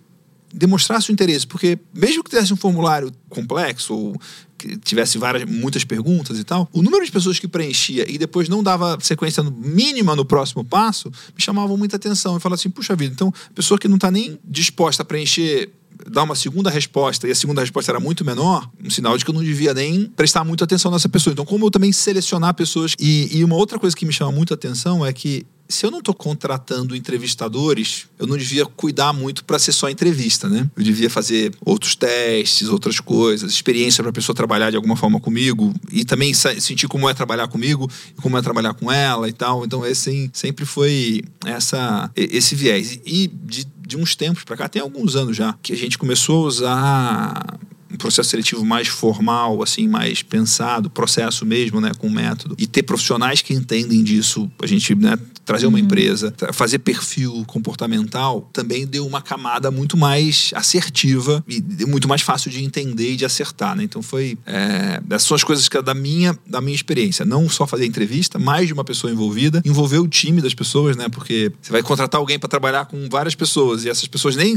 demonstrasse o interesse, porque mesmo que tivesse um formulário complexo ou que tivesse várias, muitas perguntas e tal, o número de pessoas que preenchia e depois não dava sequência mínima no próximo passo me chamavam muita atenção. Eu falava assim, puxa vida, então, pessoa que não está nem disposta a preencher dar uma segunda resposta e a segunda resposta era muito menor, um sinal de que eu não devia nem prestar muita atenção nessa pessoa. Então, como eu também selecionar pessoas. E, e uma outra coisa que me chama muita atenção é que se eu não estou contratando entrevistadores, eu não devia cuidar muito para ser só entrevista, né? Eu devia fazer outros testes, outras coisas, experiência para a pessoa trabalhar de alguma forma comigo e também sentir como é trabalhar comigo e como é trabalhar com ela e tal. Então, esse sempre foi essa, esse viés. E de de uns tempos para cá, tem alguns anos já, que a gente começou a usar um processo seletivo mais formal, assim, mais pensado, processo mesmo, né, com método, e ter profissionais que entendem disso, a gente, né, trazer uma uhum. empresa, fazer perfil comportamental, também deu uma camada muito mais assertiva e muito mais fácil de entender e de acertar, né? Então foi é, essas são as coisas que da minha da minha experiência, não só fazer entrevista, mais de uma pessoa envolvida, envolver o time das pessoas, né? Porque você vai contratar alguém para trabalhar com várias pessoas e essas pessoas nem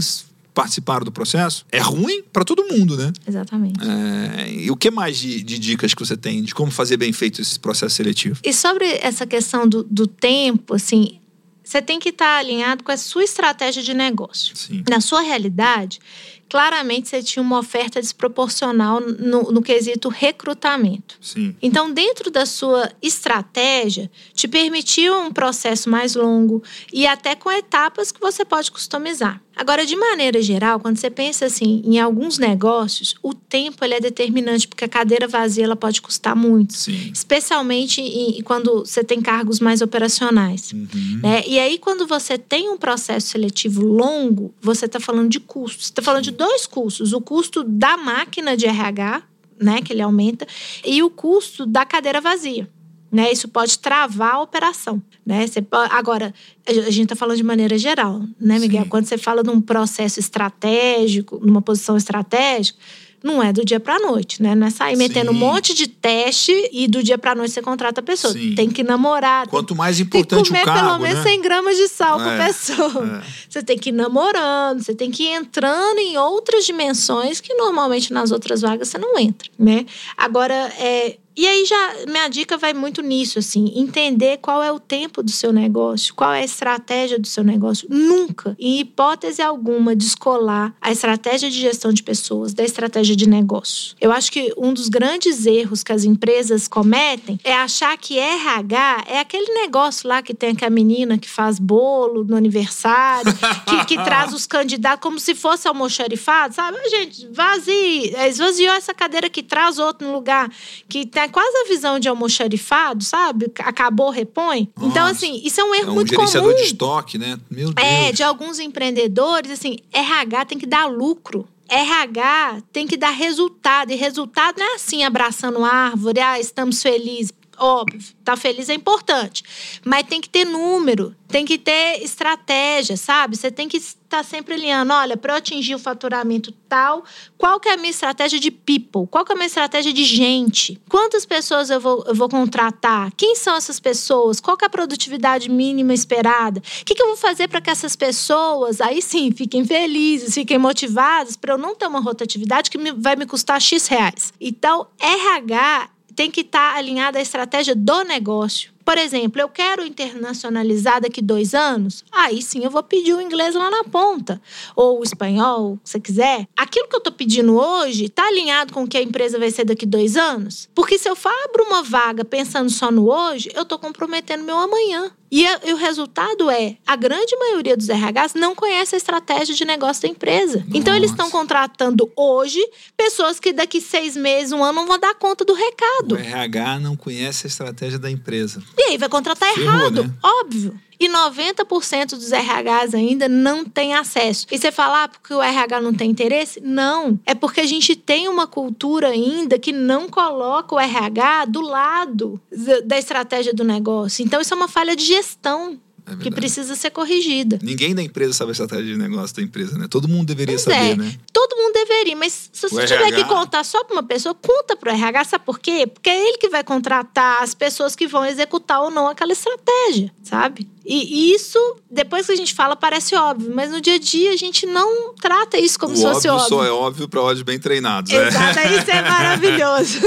participaram do processo, é ruim para todo mundo, né? Exatamente. É, e o que mais de, de, dicas que você tem de como fazer bem feito esse processo seletivo? E sobre essa questão do, do tempo, assim, você tem que estar tá alinhado com a sua estratégia de negócio. Sim. Na sua realidade, claramente você tinha uma oferta desproporcional no, no quesito recrutamento. Sim. Então, dentro da sua estratégia, te permitiu um processo mais longo e até com etapas que você pode customizar. Agora, de maneira geral, quando você pensa assim em alguns negócios, o tempo ele é determinante, porque a cadeira vazia ela pode custar muito. Sim. Especialmente em, quando você tem cargos mais operacionais. Uhum. Né? E aí, quando você tem um processo seletivo longo, você está falando de custos. Você está falando de dois custos: o custo da máquina de RH, né, que ele aumenta, e o custo da cadeira vazia. Né, isso pode travar a operação. Né? Você pode, agora, a gente está falando de maneira geral, né, Miguel? Sim. Quando você fala de um processo estratégico, numa posição estratégica, não é do dia para noite, né? Não é sair Sim. metendo um monte de teste e do dia para noite você contrata a pessoa. Sim. Tem que namorar. Quanto mais importante tem que comer o cargo, pelo menos né? 100 gramas de sal é, por pessoa. É. Você tem que ir namorando, você tem que ir entrando em outras dimensões que normalmente nas outras vagas você não entra, né? Agora, é, e aí já minha dica vai muito nisso, assim, entender qual é o tempo do seu negócio, qual é a estratégia do seu negócio. Nunca, em hipótese alguma, descolar a estratégia de gestão de pessoas da estratégia de negócio. Eu acho que um dos grandes erros que as empresas cometem é achar que RH é aquele negócio lá que tem aquela menina que faz bolo no aniversário, que, que traz os candidatos como se fosse almoxarifado, sabe? Gente, vazia, esvaziou essa cadeira que traz outro no lugar, que tem quase a visão de almoxarifado, sabe? Acabou, repõe. Então, Nossa. Então, assim, isso é um erro é um muito comum. de estoque, né? Meu Deus. É, de alguns empreendedores, assim, RH tem que dar lucro. RH tem que dar resultado. E resultado não é assim, abraçando árvore, ah, estamos felizes. Óbvio, tá feliz é importante. Mas tem que ter número, tem que ter estratégia, sabe? Você tem que estar sempre alinhando. Olha, para eu atingir o faturamento tal, qual que é a minha estratégia de people? Qual que é a minha estratégia de gente? Quantas pessoas eu vou, eu vou contratar? Quem são essas pessoas? Qual que é a produtividade mínima esperada? O que, que eu vou fazer para que essas pessoas, aí sim, fiquem felizes, fiquem motivadas, para eu não ter uma rotatividade que me, vai me custar X reais? Então, RH tem que estar tá alinhada à estratégia do negócio. Por exemplo, eu quero internacionalizar daqui dois anos, aí sim eu vou pedir o inglês lá na ponta. Ou o espanhol, se quiser. Aquilo que eu estou pedindo hoje está alinhado com o que a empresa vai ser daqui dois anos? Porque se eu abro uma vaga pensando só no hoje, eu estou comprometendo meu amanhã. E, a, e, o resultado é, a grande maioria dos RHs não conhece a estratégia de negócio da empresa. Nossa. Então, eles estão contratando hoje pessoas que daqui seis meses, um ano, não vão dar conta do recado. O RH não conhece a estratégia da empresa. E aí vai contratar Ferrou, errado, né? óbvio. E 90% dos RHs ainda não tem acesso. E você fala, ah, porque o RH não tem interesse? Não. É porque a gente tem uma cultura ainda que não coloca o RH do lado da estratégia do negócio. Então, isso é uma falha de gestão. É que precisa ser corrigida. Ninguém da empresa sabe a estratégia de negócio da empresa, né? Todo mundo deveria pois saber, é. né? Todo mundo deveria, mas se você tiver que contar só para uma pessoa, conta para o RH, sabe por quê? Porque é ele que vai contratar as pessoas que vão executar ou não aquela estratégia, sabe? E isso, depois que a gente fala, parece óbvio, mas no dia a dia a gente não trata isso como o se fosse óbvio. só é óbvio para olhos bem treinados. Exato, é. isso é maravilhoso.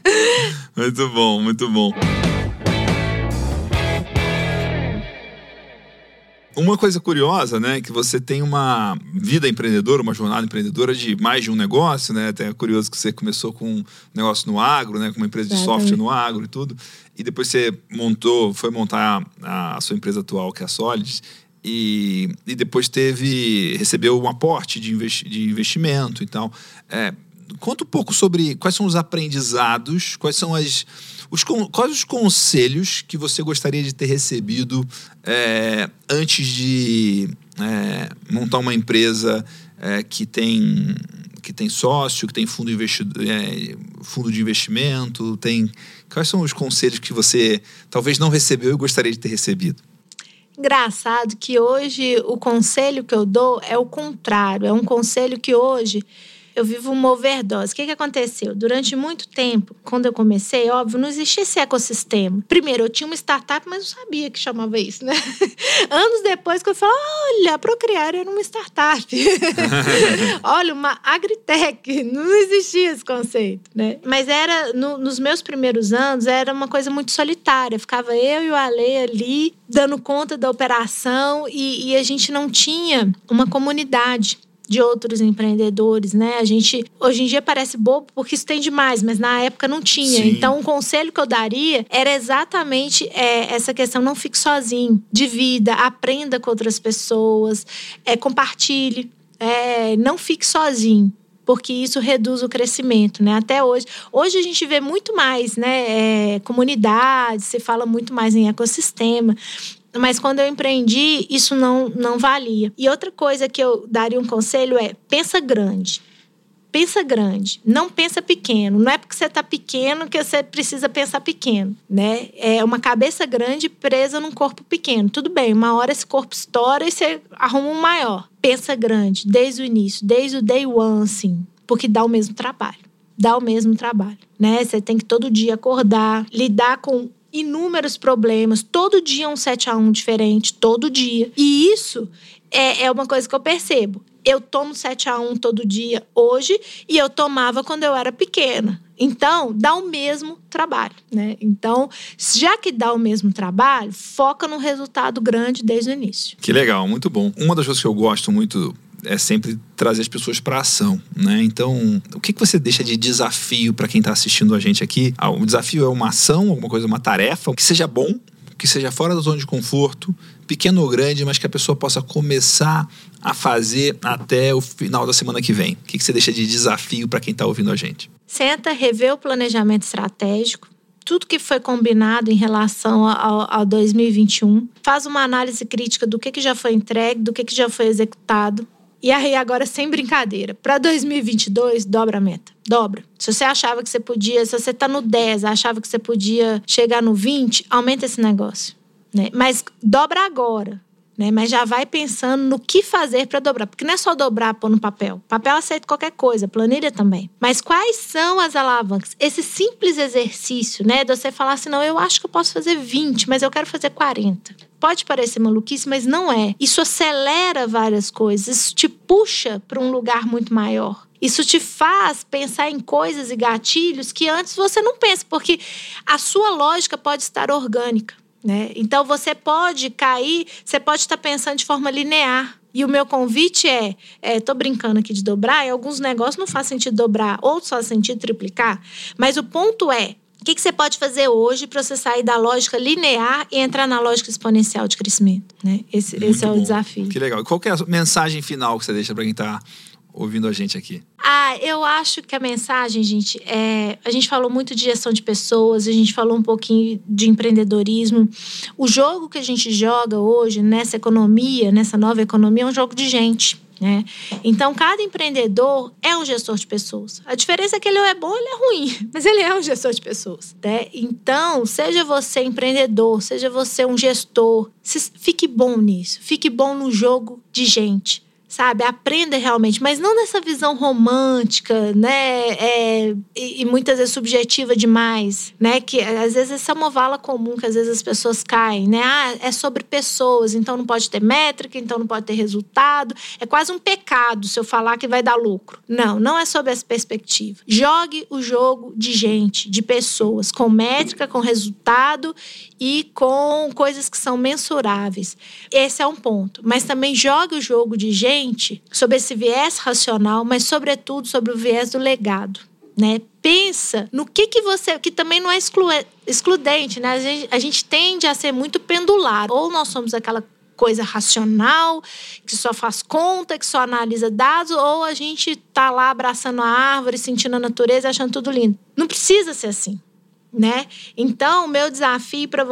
muito bom, muito bom. Uma coisa curiosa, né, que você tem uma vida empreendedora, uma jornada empreendedora de mais de um negócio, né? Até é curioso que você começou com um negócio no agro, né, com uma empresa de software no agro e tudo, e depois você montou, foi montar a, a sua empresa atual, que é a Solid, e, e depois teve recebeu um aporte de, investi de investimento e tal. É, conta um pouco sobre quais são os aprendizados, quais são as os, quais os conselhos que você gostaria de ter recebido é, antes de, é, montar uma empresa é, que tem que tem sócio, que tem fundo, é, fundo de investimento, tem quais são os conselhos que você talvez não recebeu e gostaria de ter recebido? Engraçado que hoje o conselho que eu dou é o contrário, é um conselho que hoje eu vivo uma overdose. O que, que aconteceu? Durante muito tempo, quando eu comecei, óbvio, não existia esse ecossistema. Primeiro, eu tinha uma startup, mas não sabia que chamava isso, né? Anos depois que eu falei, olha, Procriar era uma startup. olha, uma agritech. Não existia esse conceito, né? Mas era, no, nos meus primeiros anos, era uma coisa muito solitária. Ficava eu e o Ale ali, dando conta da operação e, e a gente não tinha uma comunidade de outros empreendedores, né? A gente hoje em dia parece bobo porque isso tem demais, mas na época não tinha. Sim. Então, um conselho que eu daria era exatamente é, essa questão: não fique sozinho, divida, aprenda com outras pessoas, é, compartilhe, é, não fique sozinho porque isso reduz o crescimento, né? Até hoje. Hoje a gente vê muito mais, né? É, comunidades, se fala muito mais em ecossistema. Mas quando eu empreendi, isso não, não valia. E outra coisa que eu daria um conselho é: pensa grande. Pensa grande, não pensa pequeno. Não é porque você está pequeno que você precisa pensar pequeno, né? É uma cabeça grande presa num corpo pequeno. Tudo bem, uma hora esse corpo estoura e você arruma um maior. Pensa grande, desde o início, desde o day one, assim, porque dá o mesmo trabalho dá o mesmo trabalho, né? Você tem que todo dia acordar, lidar com inúmeros problemas, todo dia um 7 a 1 diferente, todo dia. E isso é, é uma coisa que eu percebo. Eu tomo 7 a 1 todo dia hoje e eu tomava quando eu era pequena. Então, dá o mesmo trabalho, né? Então, já que dá o mesmo trabalho, foca no resultado grande desde o início. Que legal, muito bom. Uma das coisas que eu gosto muito é sempre trazer as pessoas para ação, né? Então, o que, que você deixa de desafio para quem está assistindo a gente aqui? Ah, o desafio é uma ação, alguma coisa, uma tarefa que seja bom, que seja fora da zona de conforto, pequeno ou grande, mas que a pessoa possa começar a fazer até o final da semana que vem. O que, que você deixa de desafio para quem está ouvindo a gente? Senta, revê o planejamento estratégico, tudo que foi combinado em relação ao, ao 2021, faz uma análise crítica do que, que já foi entregue, do que, que já foi executado, e aí, agora, sem brincadeira, para 2022, dobra a meta. Dobra. Se você achava que você podia, se você tá no 10, achava que você podia chegar no 20, aumenta esse negócio. Né? Mas dobra agora. Né? Mas já vai pensando no que fazer para dobrar. Porque não é só dobrar pôr no papel. Papel aceita qualquer coisa, planilha também. Mas quais são as alavancas? Esse simples exercício, né? De você falar assim, não, eu acho que eu posso fazer 20, mas eu quero fazer 40. Pode parecer maluquice, mas não é. Isso acelera várias coisas, isso te puxa para um lugar muito maior. Isso te faz pensar em coisas e gatilhos que antes você não pensa, porque a sua lógica pode estar orgânica. Né? Então você pode cair, você pode estar pensando de forma linear. E o meu convite é, é, tô brincando aqui de dobrar, e alguns negócios não faz sentido dobrar, outros faz sentido triplicar, mas o ponto é, que, que você pode fazer hoje para você sair da lógica linear e entrar na lógica exponencial de crescimento? Né? Esse, esse é o desafio. Que legal. E qual é a mensagem final que você deixa para quem está ouvindo a gente aqui? Ah, eu acho que a mensagem, gente, é. A gente falou muito de gestão de pessoas, a gente falou um pouquinho de empreendedorismo. O jogo que a gente joga hoje nessa economia, nessa nova economia, é um jogo de gente. Né? Então, cada empreendedor é um gestor de pessoas. A diferença é que ele é bom ele é ruim, mas ele é um gestor de pessoas. Né? Então, seja você empreendedor, seja você um gestor, fique bom nisso, fique bom no jogo de gente sabe? Aprenda realmente, mas não nessa visão romântica, né? É, e, e, muitas vezes subjetiva demais, né? Que às vezes essa é uma vala comum que às vezes as pessoas caem, né? Ah, é sobre pessoas, então não pode ter métrica, então não pode ter resultado. É quase um pecado se eu falar que vai dar lucro. Não, não é sobre essa perspectiva. Jogue o jogo de gente, de pessoas, com métrica, com resultado e com coisas que são mensuráveis. Esse é um ponto. Mas também jogue o jogo de gente sobre esse viés racional, mas sobretudo sobre o viés do legado. Né? Pensa no que que você, que também não é excludente, né? A gente, a gente tende a ser muito pendular. Ou nós somos aquela coisa racional, que só faz conta, que só analisa dados, ou a gente tá lá abraçando a árvore, sentindo a natureza, achando tudo lindo. Não precisa ser assim né? Então, meu desafio para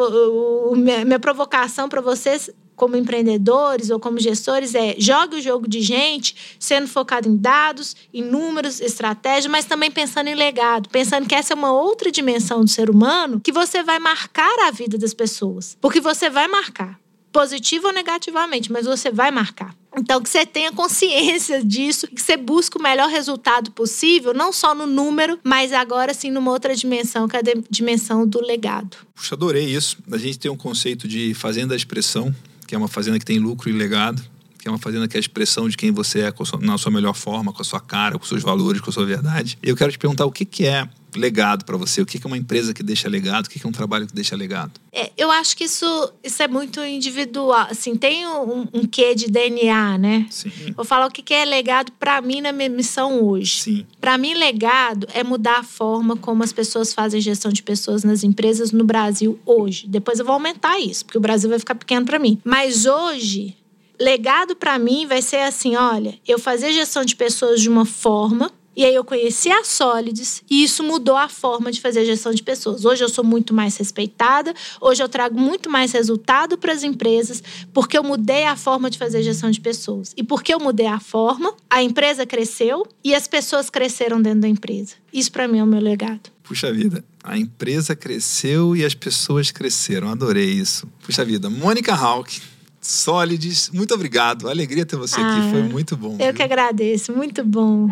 minha provocação para vocês como empreendedores ou como gestores é jogue o jogo de gente, sendo focado em dados, em números, estratégia, mas também pensando em legado, pensando que essa é uma outra dimensão do ser humano que você vai marcar a vida das pessoas. Porque você vai marcar positivo ou negativamente, mas você vai marcar. Então, que você tenha consciência disso, que você busque o melhor resultado possível, não só no número, mas agora sim numa outra dimensão, que é a dimensão do legado. Puxa, adorei isso. A gente tem um conceito de fazenda da expressão, que é uma fazenda que tem lucro e legado, que é uma fazenda que é a expressão de quem você é na sua melhor forma, com a sua cara, com os seus valores, com a sua verdade. Eu quero te perguntar o que, que é legado para você? O que é uma empresa que deixa legado? O que é um trabalho que deixa legado? É, eu acho que isso, isso é muito individual. Assim, tem um, um quê de DNA, né? Sim. Vou falar o que é legado para mim na minha missão hoje. Para mim, legado é mudar a forma como as pessoas fazem gestão de pessoas nas empresas no Brasil hoje. Depois eu vou aumentar isso, porque o Brasil vai ficar pequeno para mim. Mas hoje, legado para mim vai ser assim, olha, eu fazer gestão de pessoas de uma forma e aí eu conheci a Solids e isso mudou a forma de fazer gestão de pessoas. Hoje eu sou muito mais respeitada, hoje eu trago muito mais resultado para as empresas, porque eu mudei a forma de fazer gestão de pessoas. E porque eu mudei a forma, a empresa cresceu e as pessoas cresceram dentro da empresa. Isso para mim é o meu legado. Puxa vida, a empresa cresceu e as pessoas cresceram. Adorei isso. Puxa vida, Mônica Hawk Solides, muito obrigado. Alegria ter você ah, aqui, foi muito bom. Eu viu? que agradeço, muito bom.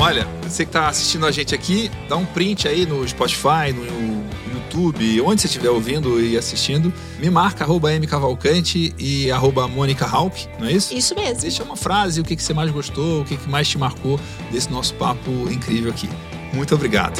Olha, você que está assistindo a gente aqui, dá um print aí no Spotify, no YouTube, onde você estiver ouvindo e assistindo. Me marca, arroba mcavalcante e arroba Mônica Hauck, não é isso? Isso mesmo. Deixa uma frase, o que, que você mais gostou, o que, que mais te marcou desse nosso papo incrível aqui. Muito obrigado.